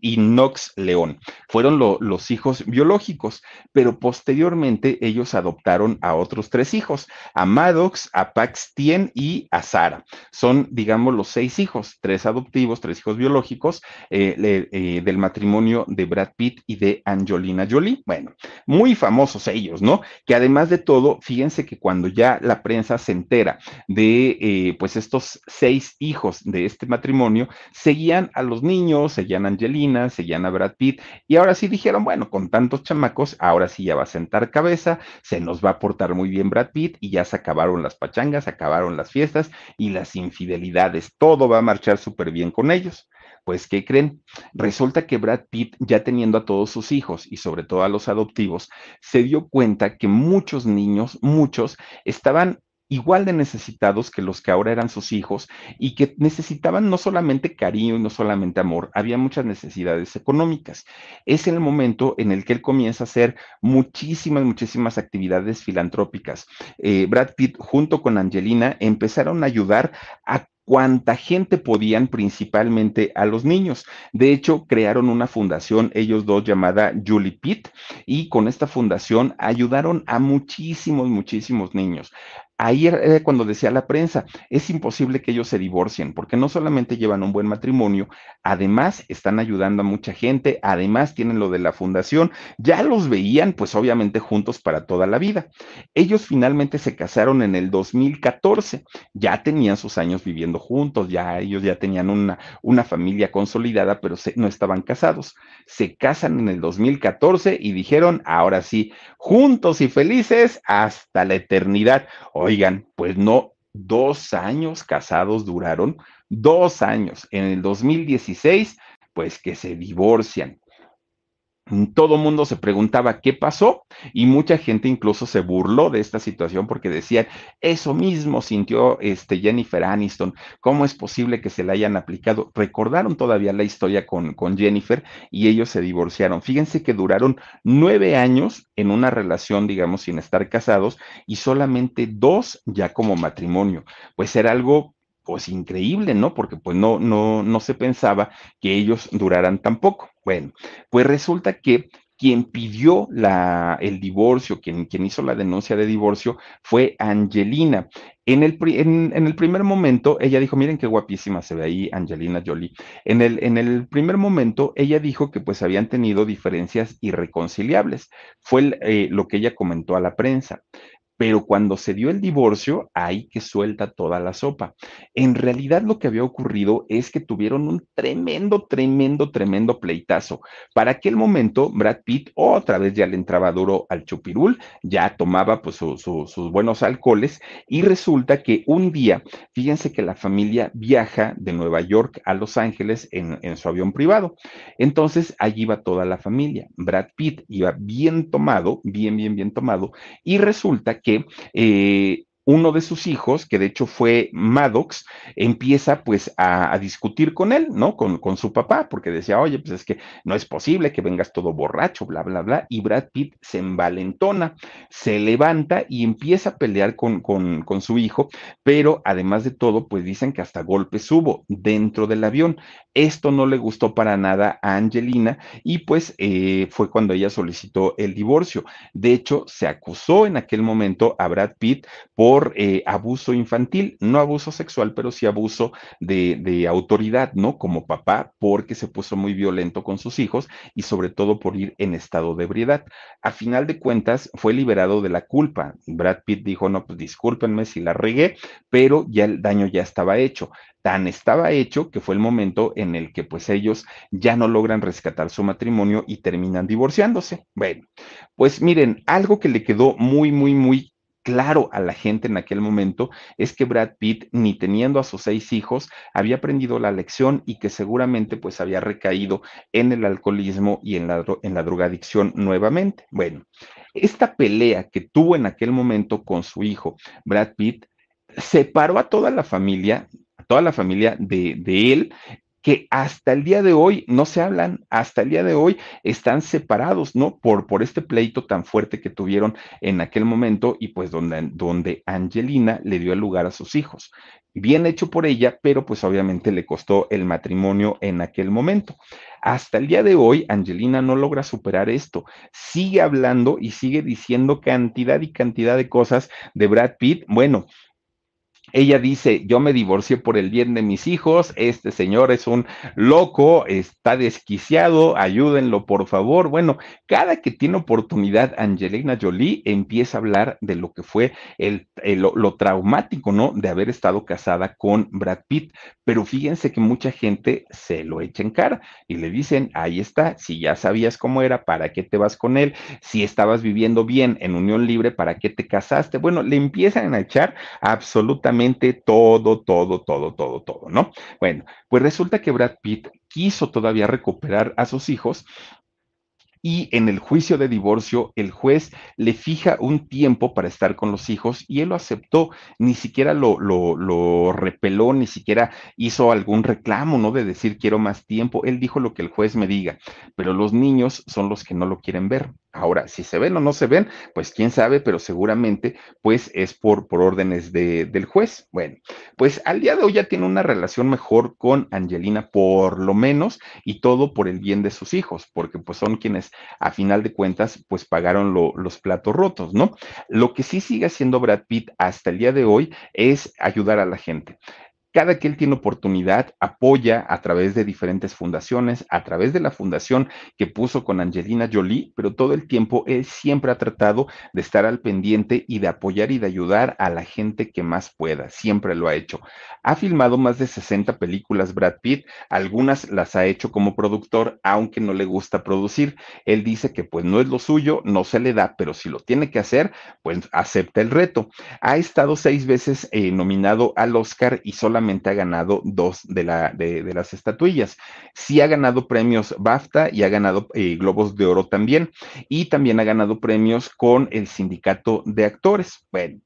y Knox León. Fueron los hijos biológicos, pero posteriormente ellos adoptaron a otros tres hijos, a Maddox, a Pax Tien y a Sara. Son, digamos, los seis hijos, tres adoptivos, tres hijos biológicos eh, eh, del matrimonio de Brad Pitt y de Angelina Jolie. Bueno, muy famosos ellos, ¿no? Que además de todo, fíjense que cuando ya la prensa se entera de eh, pues estos seis hijos de este matrimonio, seguían a los niños, seguían a Angelina, seguían a Brad Pitt, y ahora sí dijeron, bueno, con tantos chamacos, ahora sí ya va a sentar cabeza, se nos va a portar muy bien Brad Pitt, y ya se acabaron las pachangas, acabaron las fiestas y las infidelidades, todo va a marchar súper bien con ellos. Pues, ¿qué creen? Resulta que Brad Pitt, ya teniendo a todos sus hijos y sobre todo a los adoptivos, se dio cuenta que muchos niños, muchos, estaban igual de necesitados que los que ahora eran sus hijos y que necesitaban no solamente cariño y no solamente amor, había muchas necesidades económicas. Es el momento en el que él comienza a hacer muchísimas, muchísimas actividades filantrópicas. Eh, Brad Pitt junto con Angelina empezaron a ayudar a cuánta gente podían, principalmente a los niños. De hecho, crearon una fundación, ellos dos, llamada Julie Pitt, y con esta fundación ayudaron a muchísimos, muchísimos niños. Ahí era cuando decía la prensa, es imposible que ellos se divorcien, porque no solamente llevan un buen matrimonio, además están ayudando a mucha gente, además tienen lo de la fundación, ya los veían pues obviamente juntos para toda la vida. Ellos finalmente se casaron en el 2014, ya tenían sus años viviendo juntos, ya ellos ya tenían una, una familia consolidada, pero no estaban casados. Se casan en el 2014 y dijeron, ahora sí, juntos y felices hasta la eternidad. Oigan, pues no, dos años casados duraron, dos años. En el 2016, pues que se divorcian. Todo mundo se preguntaba qué pasó y mucha gente incluso se burló de esta situación porque decían, eso mismo sintió este Jennifer Aniston, ¿cómo es posible que se la hayan aplicado? Recordaron todavía la historia con, con Jennifer y ellos se divorciaron. Fíjense que duraron nueve años en una relación, digamos, sin estar casados y solamente dos ya como matrimonio. Pues era algo pues increíble, ¿no? Porque pues no, no, no se pensaba que ellos duraran tan poco. Bueno, pues resulta que quien pidió la, el divorcio, quien, quien, hizo la denuncia de divorcio, fue Angelina. En el, en el, primer momento, ella dijo, miren qué guapísima se ve ahí Angelina Jolie. En el, en el primer momento, ella dijo que pues habían tenido diferencias irreconciliables. Fue eh, lo que ella comentó a la prensa pero cuando se dio el divorcio, ahí que suelta toda la sopa. En realidad lo que había ocurrido es que tuvieron un tremendo, tremendo, tremendo pleitazo. Para aquel momento, Brad Pitt otra vez ya le entraba duro al chupirul, ya tomaba pues sus buenos alcoholes y resulta que un día, fíjense que la familia viaja de Nueva York a Los Ángeles en, en su avión privado. Entonces allí va toda la familia. Brad Pitt iba bien tomado, bien, bien, bien tomado y resulta que eh, uno de sus hijos, que de hecho fue Maddox, empieza pues a, discutir con él, ¿no? Con, con, su papá, porque decía, oye, pues es que no es posible que vengas todo borracho, bla, bla, bla. Y Brad Pitt se envalentona, se levanta y empieza a pelear con, con, con su hijo, pero además de todo, pues dicen que hasta golpes hubo dentro del avión. Esto no le gustó para nada a Angelina y pues eh, fue cuando ella solicitó el divorcio. De hecho, se acusó en aquel momento a Brad Pitt por eh, abuso infantil, no abuso sexual, pero sí abuso de, de, autoridad, ¿no? Como papá, porque se puso muy violento con sus hijos y sobre todo por ir en estado de ebriedad. A final de cuentas, fue liberado de la culpa. Brad Pitt dijo, no, pues discúlpenme si la regué, pero ya el daño ya estaba hecho tan estaba hecho que fue el momento en el que pues ellos ya no logran rescatar su matrimonio y terminan divorciándose. Bueno, pues miren, algo que le quedó muy, muy, muy claro a la gente en aquel momento es que Brad Pitt, ni teniendo a sus seis hijos, había aprendido la lección y que seguramente pues había recaído en el alcoholismo y en la, en la drogadicción nuevamente. Bueno, esta pelea que tuvo en aquel momento con su hijo, Brad Pitt, separó a toda la familia, toda la familia de, de él que hasta el día de hoy no se hablan, hasta el día de hoy están separados, ¿no? Por, por este pleito tan fuerte que tuvieron en aquel momento y pues donde, donde Angelina le dio el lugar a sus hijos. Bien hecho por ella, pero pues obviamente le costó el matrimonio en aquel momento. Hasta el día de hoy, Angelina no logra superar esto. Sigue hablando y sigue diciendo cantidad y cantidad de cosas de Brad Pitt. Bueno, ella dice, yo me divorcié por el bien de mis hijos, este señor es un loco, está desquiciado, ayúdenlo por favor. Bueno, cada que tiene oportunidad, Angelina Jolie empieza a hablar de lo que fue el, lo, traumático, ¿no? De haber estado casada con Brad Pitt. Pero fíjense que mucha gente se lo echa en cara y le dicen, ahí está, si ya sabías cómo era, ¿para qué te vas con él? Si estabas viviendo bien en unión libre, ¿para qué te casaste? Bueno, le empiezan a echar absolutamente todo, todo, todo, todo, todo, ¿no? Bueno, pues resulta que Brad Pitt quiso todavía recuperar a sus hijos y en el juicio de divorcio el juez le fija un tiempo para estar con los hijos y él lo aceptó, ni siquiera lo, lo, repeló, ni siquiera hizo algún reclamo, ¿no? De decir quiero más tiempo, él dijo lo que el juez me diga, pero los niños son los que no lo quieren ver. Ahora, si se ven o no se ven, pues quién sabe, pero seguramente pues es por, por órdenes de, del juez. Bueno, pues al día de hoy ya tiene una relación mejor con Angelina, por lo menos, y todo por el bien de sus hijos, porque pues son quienes a final de cuentas pues pagaron los platos rotos, ¿no? Lo que sí sigue haciendo Brad Pitt hasta el día de hoy es ayudar a la gente. Cada que él tiene oportunidad, apoya a través de diferentes fundaciones, a través de la fundación que puso con Angelina Jolie, pero todo el tiempo él siempre ha tratado de estar al pendiente y de apoyar y de ayudar a la gente que más pueda. Siempre lo ha hecho. Ha filmado más de 60 películas Brad Pitt, algunas las ha hecho como productor, aunque no le gusta producir. Él dice que pues no es lo suyo, no se le da, pero si lo tiene que hacer, pues acepta el reto. Ha estado seis veces eh, nominado al Oscar y solamente ha ganado dos de, la, de, las estatuillas. Sí ha ganado premios BAFTA y ha ganado eh, Globos de Oro también. Y también ha ganado premios con el Sindicato de Actores. Bueno,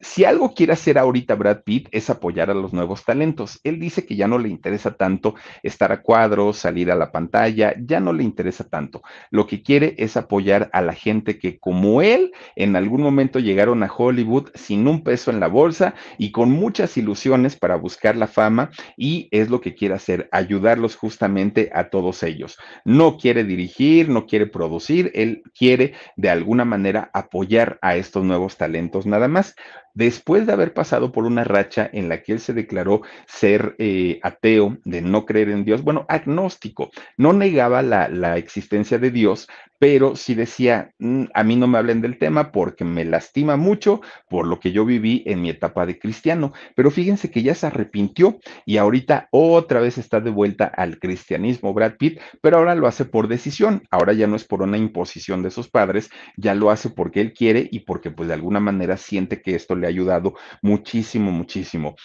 si algo quiere hacer ahorita Brad Pitt es apoyar a los nuevos talentos. Él dice que ya no le interesa tanto estar a cuadros, salir a la pantalla, ya no le interesa tanto. Lo que quiere es apoyar a la gente que como él en algún momento llegaron a Hollywood sin un peso en la bolsa y con muchas ilusiones para buscar la fama y es lo que quiere hacer, ayudarlos justamente a todos ellos. No quiere dirigir, no quiere producir, él quiere de alguna manera apoyar a estos nuevos talentos nada más después de haber pasado por una racha en la que él se declaró ser eh, ateo, de no creer en Dios, bueno, agnóstico, no negaba la, la existencia de Dios, pero sí decía, mm, a mí no me hablen del tema porque me lastima mucho por lo que yo viví en mi etapa de cristiano. Pero fíjense que ya se arrepintió y ahorita otra vez está de vuelta al cristianismo Brad Pitt, pero ahora lo hace por decisión. Ahora ya no es por una imposición de sus padres, ya lo hace porque él quiere y porque pues de alguna manera siente que esto le ha ayudado muchísimo, muchísimo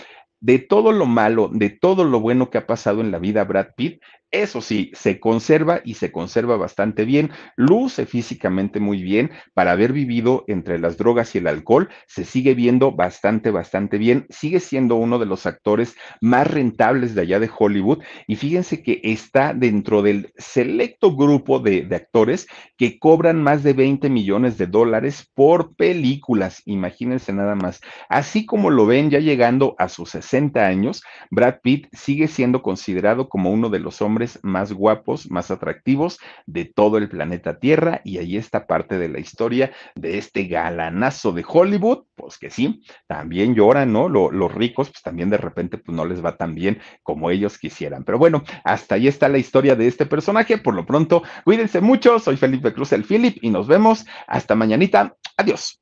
de todo lo malo, de todo lo bueno que ha pasado en la vida Brad Pitt, eso sí, se conserva y se conserva bastante bien, luce físicamente muy bien, para haber vivido entre las drogas y el alcohol, se sigue viendo bastante, bastante bien, sigue siendo uno de los actores más rentables de allá de Hollywood y fíjense que está dentro del selecto grupo de, actores que cobran más de 20 millones de dólares por películas, imagínense nada más. Así como lo ven ya llegando a sus 60 años, Brad Pitt sigue siendo considerado como uno de los hombres más guapos, más atractivos de todo el planeta Tierra y ahí está parte de la historia de este galanazo de Hollywood, pues que sí, también lloran, ¿no? los ricos, pues también de repente pues no les va tan bien como ellos quisieran. Pero bueno, hasta ahí está la historia de este personaje. Por lo pronto, cuídense mucho, soy Felipe Cruz el Philip y nos vemos hasta mañanita. Adiós.